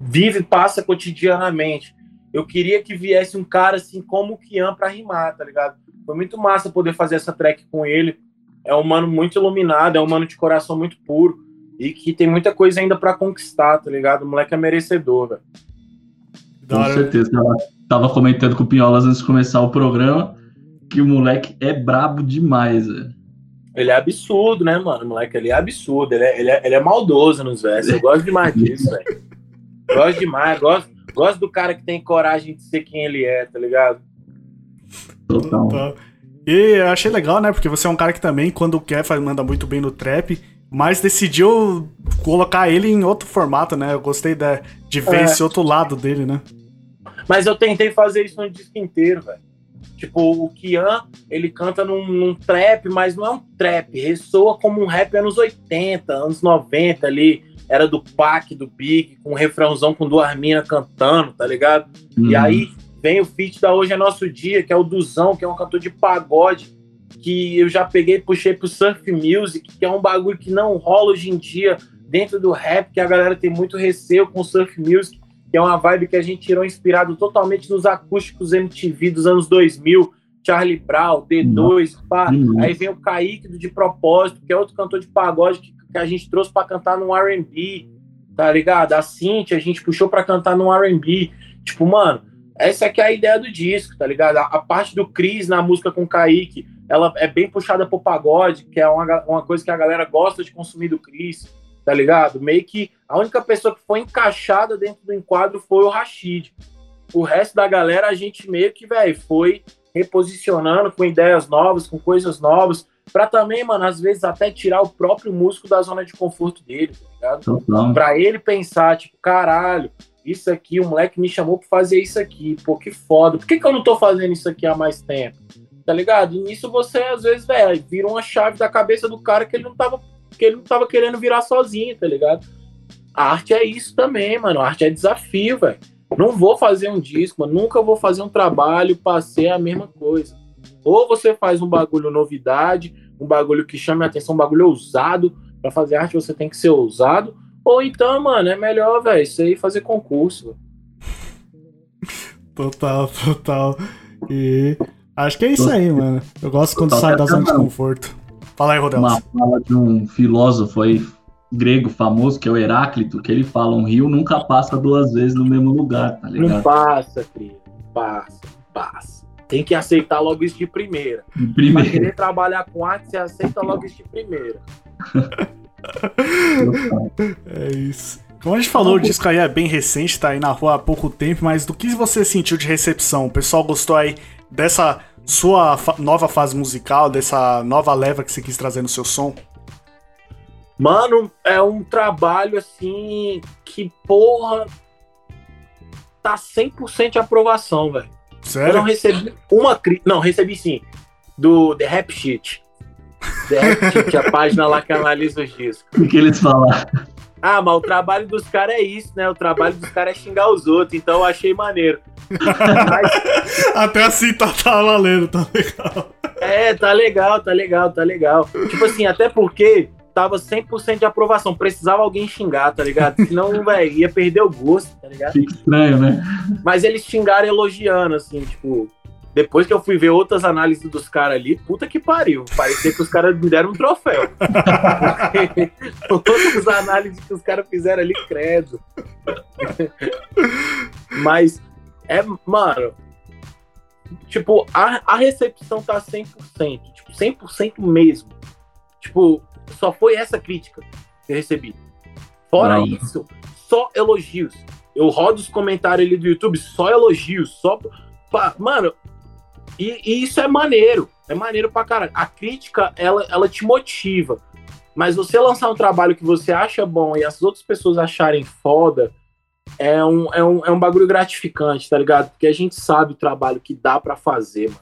vive, passa cotidianamente. Eu queria que viesse um cara assim como o Kian pra rimar, tá ligado? Foi muito massa poder fazer essa track com ele. É um mano muito iluminado, é um mano de coração muito puro e que tem muita coisa ainda para conquistar, tá ligado? O moleque é merecedor, velho.
Com certeza. Tava comentando com o Pinholas antes de começar o programa que o moleque é brabo demais, velho.
Ele é absurdo, né, mano? O moleque ali é absurdo. Ele é, ele é, ele é maldoso nos versos. Eu gosto demais disso, velho. Gosto demais. Gosto, gosto do cara que tem coragem de ser quem ele é, tá ligado?
Total.
E eu achei legal, né? Porque você é um cara que também, quando quer, faz, manda muito bem no trap, mas decidiu colocar ele em outro formato, né? Eu gostei de, de ver
É.
esse outro lado dele, né?
Mas eu tentei fazer isso no disco inteiro, velho. Tipo, o Kian, ele canta num, num trap, mas não é um trap. Ressoa como um rap anos 80, anos 90 ali. Era do Pac, do Big, com um refrãozão com duas minas cantando, tá ligado? E
Uhum.
aí vem o feat da Hoje é Nosso Dia, que é o Duzão, que é um cantor de pagode, que eu já peguei e puxei pro surf music, que é um bagulho que não rola hoje em dia dentro do rap, que a galera tem muito receio com o surf music, que é uma vibe que a gente tirou inspirado totalmente nos acústicos MTV dos anos 2000, Charlie Brown, D2, pá.
Uhum.
Aí vem o Kaique do De Propósito, que é outro cantor de pagode que, que a gente trouxe pra cantar num R&B, tá ligado? A Cintia a gente puxou pra cantar num R&B. Tipo, mano, essa aqui é a ideia do disco, tá ligado? A, a parte do Cris na música com o Kaique, ela é bem puxada pro pagode, que é uma, uma coisa que a galera gosta de consumir do Cris, tá ligado? Meio que a única pessoa que foi encaixada dentro do enquadro foi o Rashid. O resto da galera, a gente meio que, velho, foi reposicionando com ideias novas, com coisas novas, pra também, mano, às vezes até tirar o próprio músico da zona de conforto dele, tá ligado?
Total.
Pra ele pensar, tipo, caralho, isso aqui, o moleque me chamou pra fazer isso aqui, pô, que foda. Por que, que eu não tô fazendo isso aqui há mais tempo? Tá ligado? E nisso você, às vezes, velho, vira uma chave da cabeça do cara que ele não tava, que ele não tava querendo virar sozinho, tá ligado? A arte é isso também, mano. A arte é desafio, velho. Não vou fazer um disco, mano. Nunca vou fazer um trabalho pra ser a mesma coisa. Ou você faz um bagulho novidade, um bagulho que chame a atenção, um bagulho ousado. Pra fazer arte você tem que ser ousado. Ou então, mano, é melhor, velho, você ir fazer concurso.
Total, total. E acho que é isso aí, mano. Eu gosto quando sai da zona de conforto. Fala aí, Rodelas.
Uma fala de um filósofo aí grego famoso, que é o Heráclito, que ele fala: um rio nunca passa duas vezes no mesmo lugar, tá
Não
ligado?
passa. Não passa, não passa. Tem que aceitar logo isso de primeira. Pra
Primeiro.
querer trabalhar com arte, você aceita logo isso de primeira.
É isso. Como a gente falou, o disco aí é bem recente, tá aí na rua há pouco tempo, mas do que você sentiu de recepção? O pessoal gostou aí dessa sua fa- nova fase musical, dessa nova leva que você quis trazer no seu som?
Mano, é um trabalho assim que, porra, tá 100% de aprovação, velho. Eu não
Sério?
recebi uma crítica. Não, recebi sim. Do The Rap Sheet. The Rap Sheet, a página lá que analisa os discos.
O que eles falaram?
Ah, mas o trabalho dos caras é isso, né? O trabalho dos caras é xingar os outros, então eu achei maneiro. Mas,
Até assim tá, tá valendo, tá legal.
é, tá legal, tá legal, tá legal. Tipo assim, até porque tava 100% de aprovação. Precisava alguém xingar, tá ligado? Senão, velho, ia perder o gosto, tá ligado?
Fica estranho, né?
Mas eles xingaram elogiando, assim, tipo. Depois que eu fui ver outras análises dos caras ali, puta que pariu. Parecia que os caras me deram um troféu. Outras análises que os caras fizeram ali, credo. Mas, é, mano. Tipo, a, a recepção tá 100%. Tipo, 100% mesmo. Tipo, só foi essa crítica que eu recebi. Fora
Não.
isso, só elogios. Eu rodo os comentários ali do YouTube, só elogios, só. pa- Mano, e, e isso é maneiro. É maneiro pra caralho. A crítica, ela, ela te motiva. Mas você lançar um trabalho que você acha bom e as outras pessoas acharem foda, é um, é um, é um bagulho gratificante, tá ligado? Porque a gente sabe o trabalho que dá pra fazer, mano.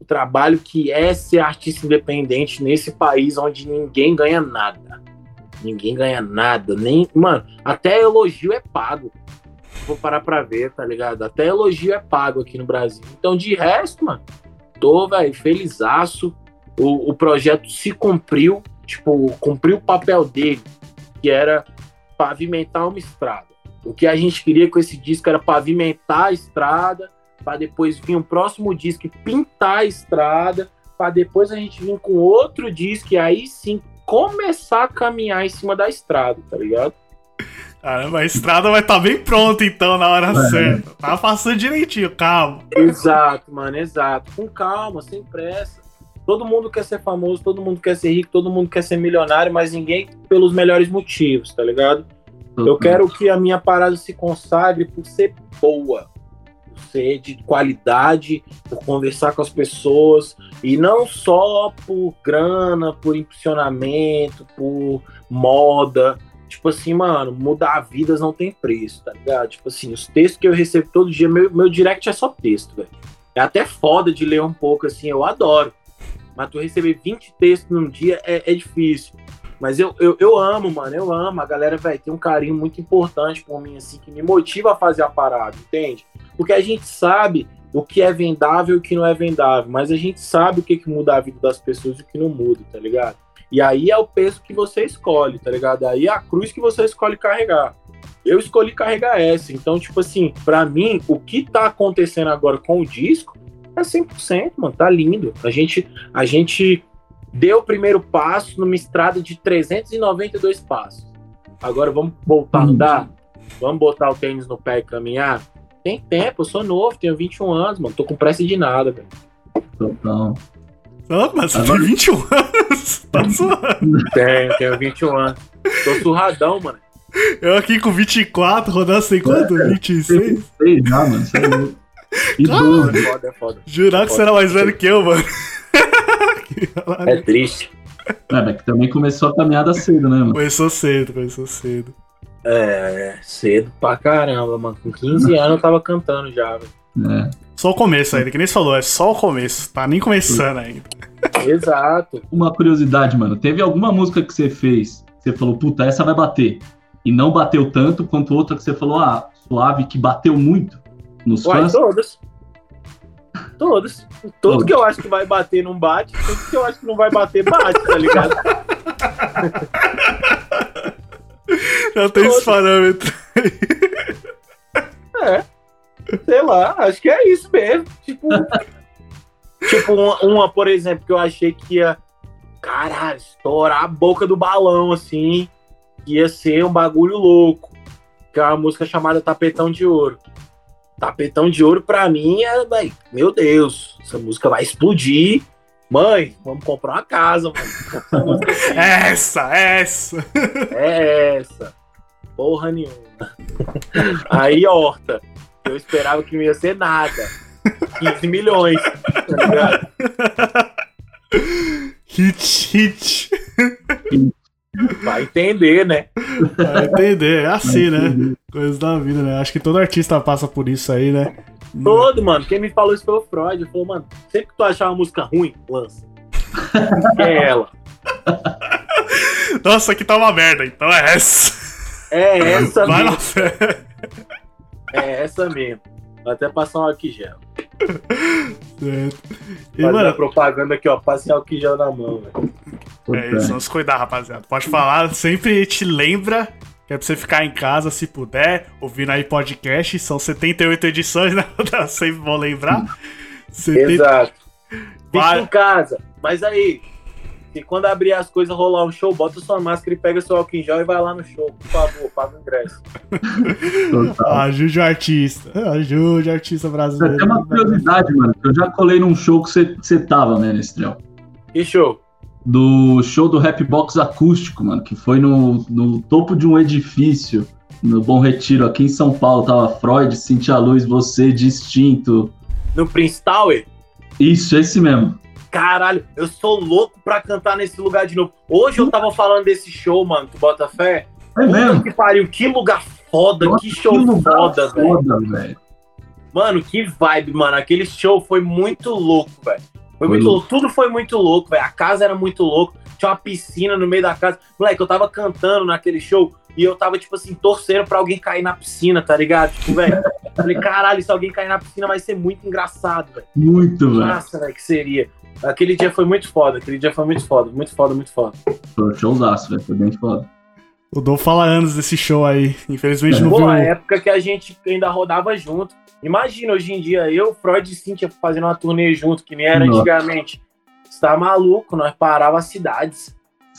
O trabalho que é ser artista independente nesse país onde ninguém ganha nada. Ninguém ganha nada, nem. Mano, até elogio é pago. Vou parar pra ver, tá ligado? Até elogio é pago aqui no Brasil. Então, de resto, mano, tô, velho, felizaço. O, o projeto se cumpriu, tipo, cumpriu o papel dele, que era pavimentar uma estrada. O que a gente queria com esse disco era pavimentar a estrada, para depois vir um próximo disco e pintar a estrada, para depois a gente vir com outro disco e aí sim começar a caminhar em cima da estrada, tá ligado?
Caramba, a estrada vai estar bem pronta então na hora certa. Tá passando direitinho, calma.
Exato, mano, exato. Com calma, sem pressa. todo mundo quer ser famoso, todo mundo quer ser rico, todo mundo quer ser milionário, mas ninguém pelos melhores motivos, tá ligado? Eu quero que a minha parada se consagre por ser boa, por ser de qualidade, por conversar com as pessoas, e não só por grana, por impulsionamento, por moda. Tipo assim, mano, mudar vidas não tem preço, tá ligado? Tipo assim, os textos que eu recebo todo dia, meu, meu direct é só texto, velho. É até foda de ler um pouco, assim, eu adoro. Mas tu receber 20 textos num dia é, é difícil. Mas eu, eu, eu, amo, mano, eu amo. A galera, velho, tem um carinho muito importante por mim, assim, que me motiva a fazer a parada, entende? Porque a gente sabe o que é vendável e o que não é vendável, mas a gente sabe o que, que muda a vida das pessoas e o que não muda, tá ligado? E aí é o peso que você escolhe, tá ligado? Aí é a cruz que você escolhe carregar. Eu escolhi carregar essa. Então, tipo assim, para mim, o que tá acontecendo agora com o disco é 100%, mano. Tá lindo. A gente, a gente deu o primeiro passo numa estrada de 392 passos. Agora vamos voltar a andar? Vamos botar o tênis no pé e caminhar? Tem tempo, eu sou novo, tenho 21 anos, mano. Tô com pressa de nada, velho.
Total.
Ah, mas você tem 21 anos. Tá zoando.
Tenho, tenho 21 anos. Tô surradão, mano.
Eu aqui com 24, rodando sem quanto? 26?
Sei já, mano. Você é.
É foda, é foda.
Jurar que você era mais velho que eu, mano.
É triste.
É, mas que também começou a caminhada cedo, né, mano?
Começou cedo, começou cedo.
É, cedo pra caramba, mano. Com 15 anos eu tava cantando já, velho.
É.
Só o começo ainda, que nem você falou, é só o começo. Tá nem começando ainda.
Exato.
Uma curiosidade, mano. Teve alguma música que você fez, que você falou, puta, essa vai bater. E não bateu tanto quanto outra que você falou, ah, suave, que bateu muito nos
Uai,
fãs.
todas. Todas. Tudo que eu acho que vai bater não bate, tudo que eu acho que não vai bater, bate, tá ligado?
Já tem esse parâmetro.
É. Sei lá, acho que é isso mesmo. Tipo, tipo uma, uma, por exemplo, que eu achei que ia, caralho, estourar a boca do balão, assim, ia ser um bagulho louco. Que é uma música chamada Tapetão de Ouro. Tapetão de Ouro, pra mim, é, véi, meu Deus, essa música vai explodir. Mãe, vamos comprar uma casa, mano. Essa
Essa, essa.
é essa. Porra nenhuma. Aí, Horta, eu esperava que não ia ser nada. 15 milhões, tá ligado?
Hit, hit.
Vai entender, né?
Vai entender, é assim, né? Coisas da vida, né? Acho que todo artista passa por isso aí, né?
Todo, mano. Quem me falou isso foi o Freud. Ele falou, mano, sempre que tu achar uma música ruim, lança. Que é ela.
Nossa, aqui tá uma merda, então é essa.
É essa
Vai na
mesmo.
fé.
É essa mesmo. Vou até passar um álcool gel.
Certo. E,
Fazer a
mano,
propaganda aqui, ó. Passei álcool em gel na mão, velho.
É isso, vamos cuidar, rapaziada. Pode falar, sempre te lembra que é pra você ficar em casa se puder, ouvindo aí podcast. São 78 edições, né? Sempre vou lembrar. 70...
Exato.
Vai.
Fica em casa. Mas aí, se quando abrir as coisas rolar um show, bota sua máscara e pega seu álcool em gel e vai lá no show. Por favor, paga o ingresso.
Total.
Ajude o artista. Ajude o artista brasileiro.
Tem uma curiosidade, mano. que Eu já colei num show que você, que você tava, né, Nestrel?
Que show.
Do show do Rap Box acústico, mano, que foi no, no topo de um edifício, no Bom Retiro, aqui em São Paulo. Tava Freud, Cintia Luz, você, Distinto.
No Prince Tower.
Isso, esse mesmo.
Caralho, eu sou louco pra cantar nesse lugar de novo. Hoje eu tava falando desse show, mano, tu bota fé?
É mesmo?
que pariu, que lugar foda,
Nossa,
que show velho.
foda, velho.
Mano, que vibe, mano. Aquele show foi muito louco, velho. Foi,
Foi
muito
louco.
louco. Tudo foi muito louco, velho. A casa era muito louco. Tinha uma piscina no meio da casa. Moleque, eu tava cantando naquele show e eu tava, tipo assim, torcendo pra alguém cair na piscina, tá ligado? Tipo, velho. Falei, caralho, se alguém cair na piscina vai ser muito engraçado, velho.
Muito, velho.
Nossa, velho, que seria. Aquele dia foi muito foda. Aquele dia foi muito foda. Muito foda, muito foda.
Foi um showzaço, velho. Foi bem foda.
O Dom fala anos desse show aí. Infelizmente não
Pô,
viu.
a época que a gente ainda rodava junto. Imagina hoje em dia, eu, Freud e Cíntia fazendo uma turnê junto, que nem era
Nossa.
antigamente. Você tá maluco, nós parava as cidades.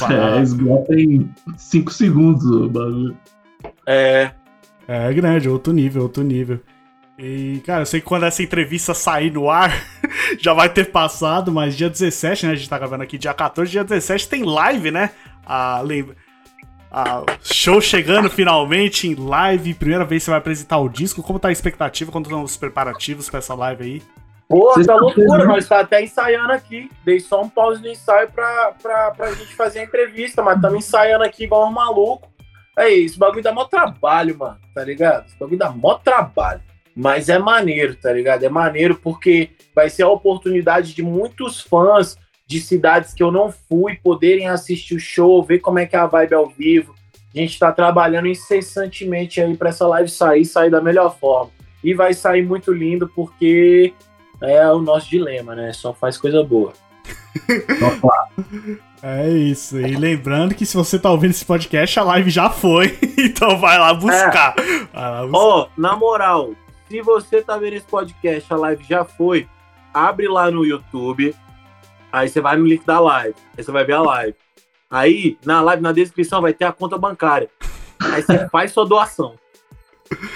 É, esgota em 5 segundos o bagulho.
É,
É grande, outro nível, outro nível. E, cara, eu sei que quando essa entrevista sair no ar, já vai ter passado, mas dia 17, né? A gente tá gravando aqui dia 14, dia 17 tem live, né? A, lembra, a show chegando finalmente em live. Primeira vez que você vai apresentar o disco. Como tá a expectativa? Quando estão os preparativos pra essa live aí?
Pô,
Vocês
tá loucura,
fazendo?
nós tá até ensaiando aqui. Dei só um pause no ensaio pra, pra, pra gente fazer a entrevista, mas estamos ensaiando aqui igual um maluco. Aí, esse bagulho dá mó trabalho, mano, tá ligado? Esse bagulho dá mó trabalho. Mas é maneiro, tá ligado? É maneiro porque vai ser a oportunidade de muitos fãs de cidades que eu não fui poderem assistir o show, ver como é que é a vibe ao vivo. A gente tá trabalhando incessantemente aí pra essa live sair, sair da melhor forma. E vai sair muito lindo porque é o nosso dilema, né? Só faz coisa boa.
É isso. E lembrando que se você tá ouvindo esse podcast, a live já foi. Então vai lá buscar. Vai lá buscar.
Ó, na moral, se você tá vendo esse podcast, a live já foi, abre lá no YouTube, aí você vai no link da live, aí você vai ver a live. Aí, na live, na descrição, vai ter a conta bancária. Aí você faz sua doação.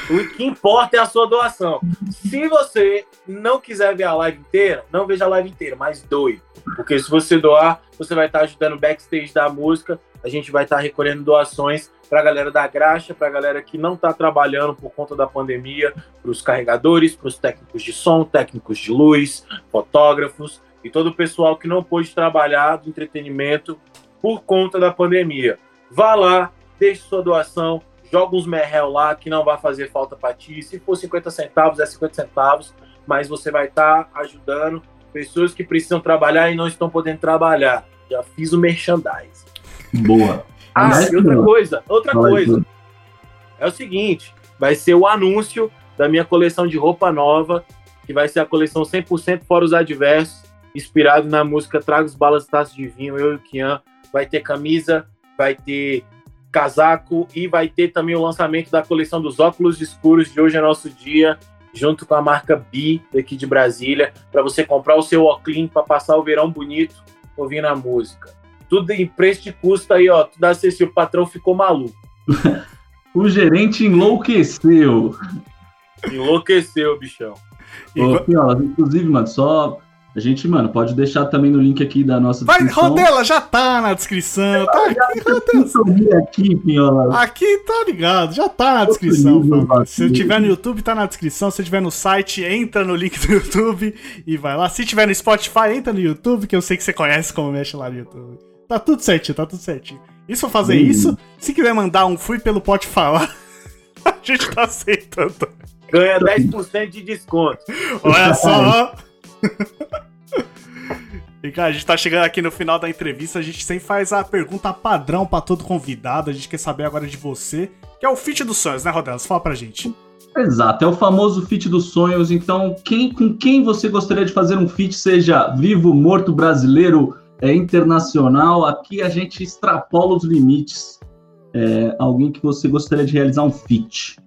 O que importa é a sua doação. Se você não quiser ver a live inteira, não veja a live inteira, mas doe. Porque se você doar, você vai estar ajudando o backstage da música. A gente vai estar recolhendo doações para a galera da graxa, para a galera que não está trabalhando por conta da pandemia, para os carregadores, para os técnicos de som, técnicos de luz, fotógrafos e todo o pessoal que não pôde trabalhar do entretenimento por conta da pandemia. Vá lá, deixe sua doação, joga uns merrel lá que não vai fazer falta para ti. Se for 50 centavos, é 50 centavos, mas você vai estar ajudando pessoas que precisam trabalhar e não estão podendo trabalhar. Já fiz o merchandise.
Boa.
Ah,
Mas,
e outra coisa, outra coisa. É o seguinte, vai ser o anúncio da minha coleção de roupa nova, que vai ser a coleção 100% fora os adversos, inspirado na música Traga os Balas Taças de Vinho, eu e o Kian. Vai ter camisa, vai ter casaco e vai ter também o lançamento da coleção dos óculos escuros de Hoje é Nosso Dia, junto com a marca Bi, daqui de Brasília, para você comprar o seu óculos para passar o verão bonito ouvindo a música. Tudo em preço de custo aí, ó. Tudo acessível. O patrão ficou maluco.
O gerente enlouqueceu.
Enlouqueceu, bichão.
Ô, Piola, inclusive, mano, só. A gente, mano, pode deixar também no link aqui da nossa
Vai,
descrição.
Rodela, já tá na descrição. Tá aqui, Rodela.
Aqui, Piola.
Aqui tá ligado, já tá na descrição.
nível.
Se tiver no YouTube, tá na descrição. Se tiver no site, entra no link do YouTube e vai lá. Se tiver no Spotify, entra no YouTube, que eu sei que você conhece como mexe lá no YouTube. Tá tudo certinho, tá tudo certinho. E se for fazer
Hum.
isso, se quiser mandar um fui pelo Pode Falar, a gente tá aceitando.
Ganha 10% de desconto.
Olha só. E cara, a gente tá chegando aqui no final da entrevista, a gente sempre faz a pergunta padrão pra todo convidado, a gente quer saber agora de você, que é o fit dos sonhos, né, Rodelas? Fala pra gente.
Exato, é o famoso feat dos sonhos. Então, quem, com quem você gostaria de fazer um feat, seja vivo, morto, brasileiro, é, internacional? Aqui a gente extrapola os limites. É, alguém que você gostaria de realizar um feat?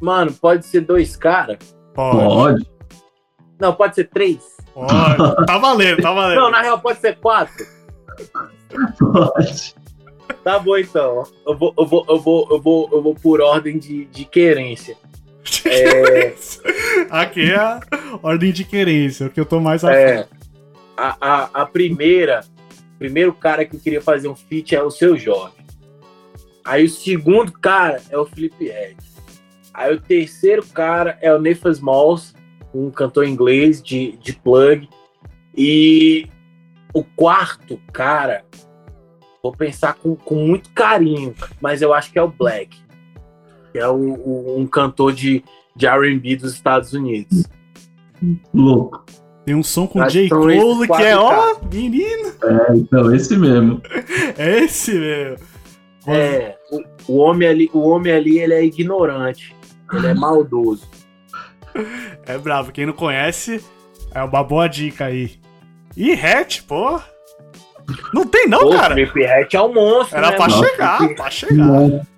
Mano, pode ser dois caras?
Pode,
Pode.
Não, pode ser três?
pode. Tá valendo, tá valendo.
Não, na real pode ser quatro?
Pode.
Tá bom então. Eu vou, eu vou, eu vou, eu vou, eu vou por ordem de, de querência. É,
Aqui é a ordem de querência, o que eu tô mais afim.
é, a, a, a primeira, primeiro cara que eu queria fazer um feat é o seu Jorge. Aí o segundo cara é o Felipe Red. Aí o terceiro cara é o Nathan Smalls, um cantor inglês de, de plug. E o quarto cara, vou pensar com, com muito carinho, mas eu acho que é o Black, que é o, o- um cantor de, de RB dos Estados Unidos.
Louco.
Tem um som com
Acho
J. Cole que é, ó, menino,
É, então, esse mesmo.
é esse mesmo.
É, o, o homem ali, o homem ali, ele é ignorante, ele é maldoso.
É bravo, quem não conhece, é uma boa dica aí. E Hatch, pô. Não tem não,
Pô, o
cara.
Felipe Rett é um monstro,
Era
né,
pra
mano?
chegar, pra chegar.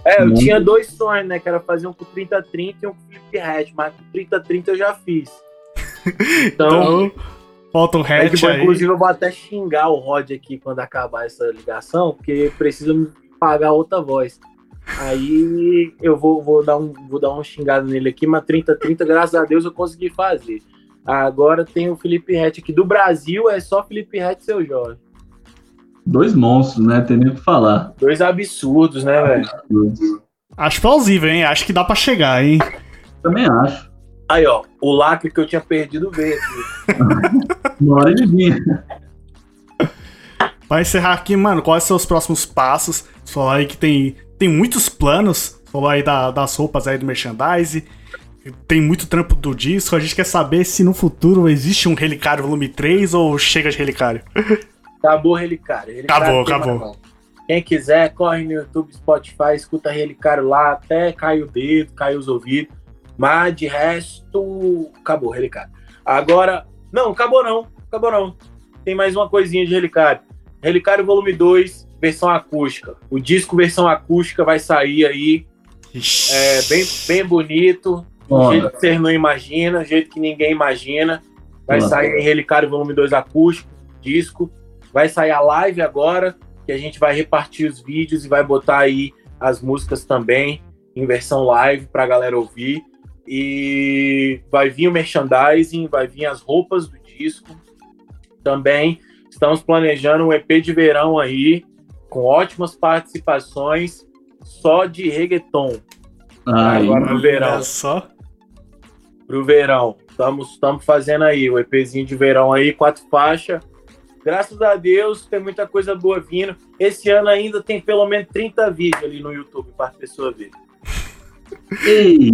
É, eu
Não.
tinha dois sonhos, né? Que era fazer um com 30-30 e um com Felipe Rett, mas com 30-30 eu já fiz. Então,
Então, falta um
é
Hatch
bom,
aí.
inclusive eu vou até xingar o Rod aqui quando acabar essa ligação, porque precisa me pagar outra voz. Aí eu vou, vou, dar um, vou dar uma xingada nele aqui, mas 30-30, graças a Deus, eu consegui fazer. Agora tem o Felipe Rett aqui. Do Brasil é só Felipe Rett e seu Jorge.
Dois monstros, né? Tem nem o que falar.
Dois absurdos, né, velho?
Acho plausível, hein? Acho que dá pra chegar, hein?
Também acho.
Aí, ó, o lacre que eu tinha perdido veio aqui.
Uma hora ele vinha.
Pra encerrar aqui, mano, quais são os próximos passos? Falou aí que tem, tem muitos planos. Falou aí da- das roupas aí do merchandise. Tem muito trampo do disco. A gente quer saber se no futuro existe um Relicário Volume 3 ou chega de Relicário.
Acabou o Relicário. Relicário
Acabou, acabou.
Quem quiser, corre no YouTube, Spotify, escuta Relicário lá, até cai o dedo, cai os ouvidos. Mas de resto, acabou o Relicário. Agora, não, acabou não, acabou não. Tem mais uma coisinha de Relicário. Relicário Volume 2, versão acústica. O disco versão acústica vai sair aí, é bem, bem bonito, do jeito que vocês não imaginam, do jeito que ninguém imagina. Vai sair em Relicário Volume 2 acústico, disco. Vai sair a live agora, que a gente vai repartir os vídeos e vai botar aí as músicas também em versão live pra galera ouvir. E vai vir o merchandising, vai vir as roupas do disco. Também estamos planejando um EP de verão aí, com ótimas participações, só de reggaeton
Aí,
Agora no verão.
Olha só.
pro verão. Estamos fazendo aí o EPzinho de verão aí, quatro faixas. Graças a Deus, tem muita coisa boa vindo. Esse ano ainda tem pelo menos 30 vídeos ali no YouTube para as pessoas verem.
ei,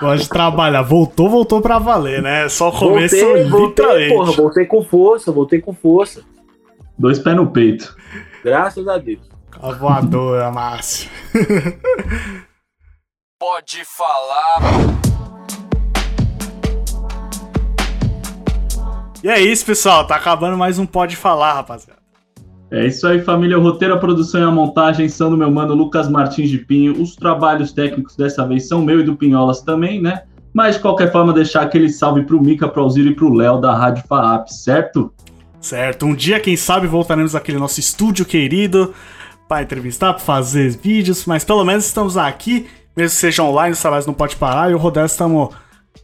Gosta de trabalhar. Voltou, voltou pra valer, né? Só o começo,
voltei, voltei, porra, voltei com força, voltei com força.
dois pés no peito.
Graças a Deus.
A voadora, Márcio.
Pode falar.
E é isso, pessoal. Tá acabando mais um Pode Falar, rapaziada.
É isso aí, família. O roteiro, a produção e a montagem são do meu mano Lucas Martins de Pinho. Os trabalhos técnicos dessa vez são meu e do Pinholas também, né? Mas de qualquer forma, deixar aquele salve pro Mica, pro Alziro e pro Léo da Rádio Faap, certo?
Certo, um dia, quem sabe, voltaremos àquele nosso estúdio querido para entrevistar, para fazer vídeos, mas pelo menos estamos aqui, mesmo que seja online, os trabalhos não pode parar, e o Rodel estamos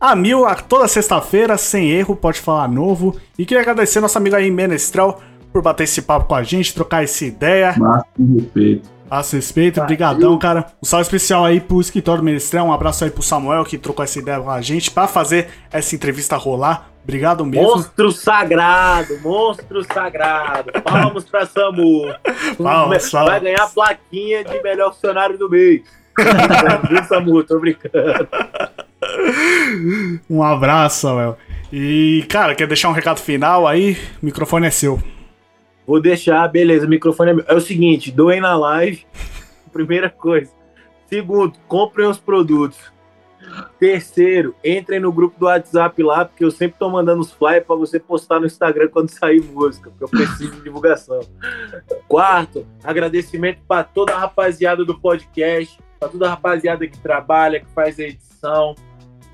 a mil a toda sexta-feira, sem erro, pode falar novo. E queria agradecer nosso amigo aí, Menestrel, por bater esse papo com a gente, trocar essa ideia.
Máximo respeito.
Faço respeito, brigadão, cara. Um salve especial aí pro escritório do Menestrel, um abraço aí pro Samuel, que trocou essa ideia com a gente, para fazer essa entrevista rolar. Obrigado mesmo.
Monstro sagrado, monstro sagrado. Palmas pra Samu.
Palmas,
Vai ganhar a plaquinha de melhor funcionário do mês. Viu, Samu? Tô brincando.
Um abraço, Samuel. E, cara, quer deixar um recado final aí? O microfone é seu.
Vou deixar, beleza, o microfone é meu. É o seguinte, doem na live, primeira coisa. Segundo, comprem os produtos. Terceiro, entrem no grupo do WhatsApp lá, porque eu sempre tô mandando os flyers pra você postar no Instagram quando sair música, porque eu preciso de divulgação. Quarto, agradecimento pra toda a rapaziada do podcast, pra toda a rapaziada que trabalha, que faz a edição,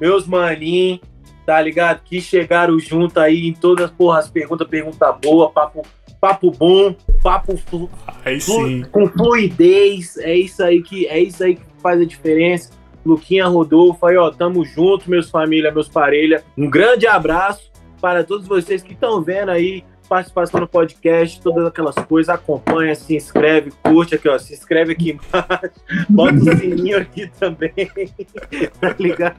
meus maninhos, tá ligado? Que chegaram junto aí em todas porra, as perguntas, pergunta boa, papo, papo bom, papo flu-
Aí
flu- com fluidez. É isso aí que é isso aí que faz a diferença. Luquinha Rodolfo, aí ó, tamo junto, meus família, meus parelha. Um grande abraço para todos vocês que estão vendo aí participação no podcast, todas aquelas coisas, acompanha, se inscreve, curte aqui, ó, se inscreve aqui embaixo, bota o sininho aqui também, tá ligado?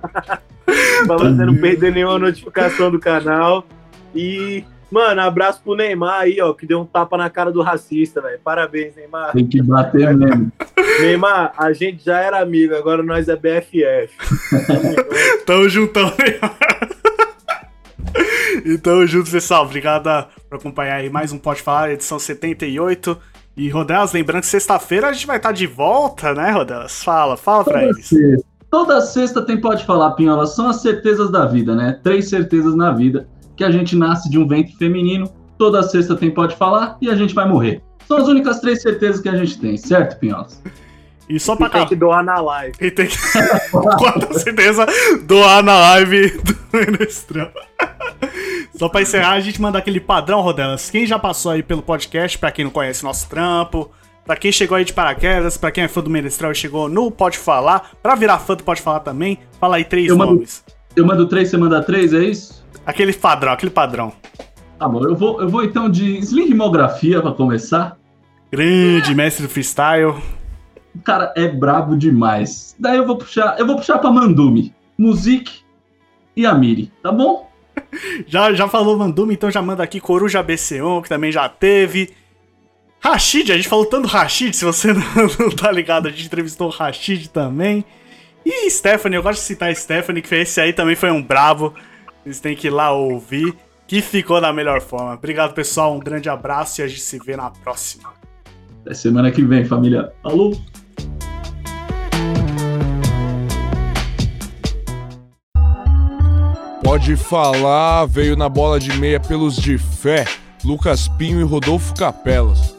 pra você não perder nenhuma notificação do canal. E, mano, abraço pro Neymar aí, ó, que deu um tapa na cara do racista, velho. Parabéns, Neymar.
Tem que bater mesmo.
Neymar, a gente já era amigo, agora nós é BFF.
Tamo juntão, né? E tamo junto, pessoal. Obrigado por acompanhar aí mais um Pode Falar, edição 78. E, Rodelas, lembrando que sexta-feira a gente vai estar de volta, né, Rodelas? Fala, fala pra
Toda
eles.
sexta, toda sexta tem Pode Falar, Pinhola. São as certezas da vida, né? Três certezas na vida. Que a gente nasce de um ventre feminino, toda sexta tem Pode Falar e a gente vai morrer. São as únicas três certezas que a gente tem, certo, Pinholas?
E só pra
E tem que doar na live.
E tem que, com certeza, doar na live do Menestrel. Só pra encerrar, a gente manda aquele padrão, Rodelas. Quem já passou aí pelo podcast, pra quem não conhece nosso trampo, pra quem chegou aí de paraquedas, pra quem é fã do Menestrel e chegou no Pode Falar, pra virar fã do Pode Falar também, fala aí três
Eu mando-
nomes.
Eu mando três, você manda três, é isso?
Aquele padrão, aquele padrão.
Tá bom, eu vou, eu vou então de Slingmografia pra começar.
Grande mestre do freestyle.
O cara é brabo demais. Daí eu vou puxar, eu vou puxar pra Mandumi, Music e Amiri, tá bom?
Já, já falou Mandumi, então já manda aqui Coruja BC1, que também já teve. Rashid, a gente falou tanto Rashid, se você não, não tá ligado, a gente entrevistou o Rashid também. E Stephanie, eu gosto de citar Stephanie, que esse aí também foi um brabo. Vocês têm que ir lá ouvir, que ficou da melhor forma. Obrigado, pessoal, um grande abraço e a gente se vê na próxima.
Até semana que vem, família. Falou!
Pode falar, veio na bola de meia pelos de fé, Lucas Pinho e Rodolfo Capelas.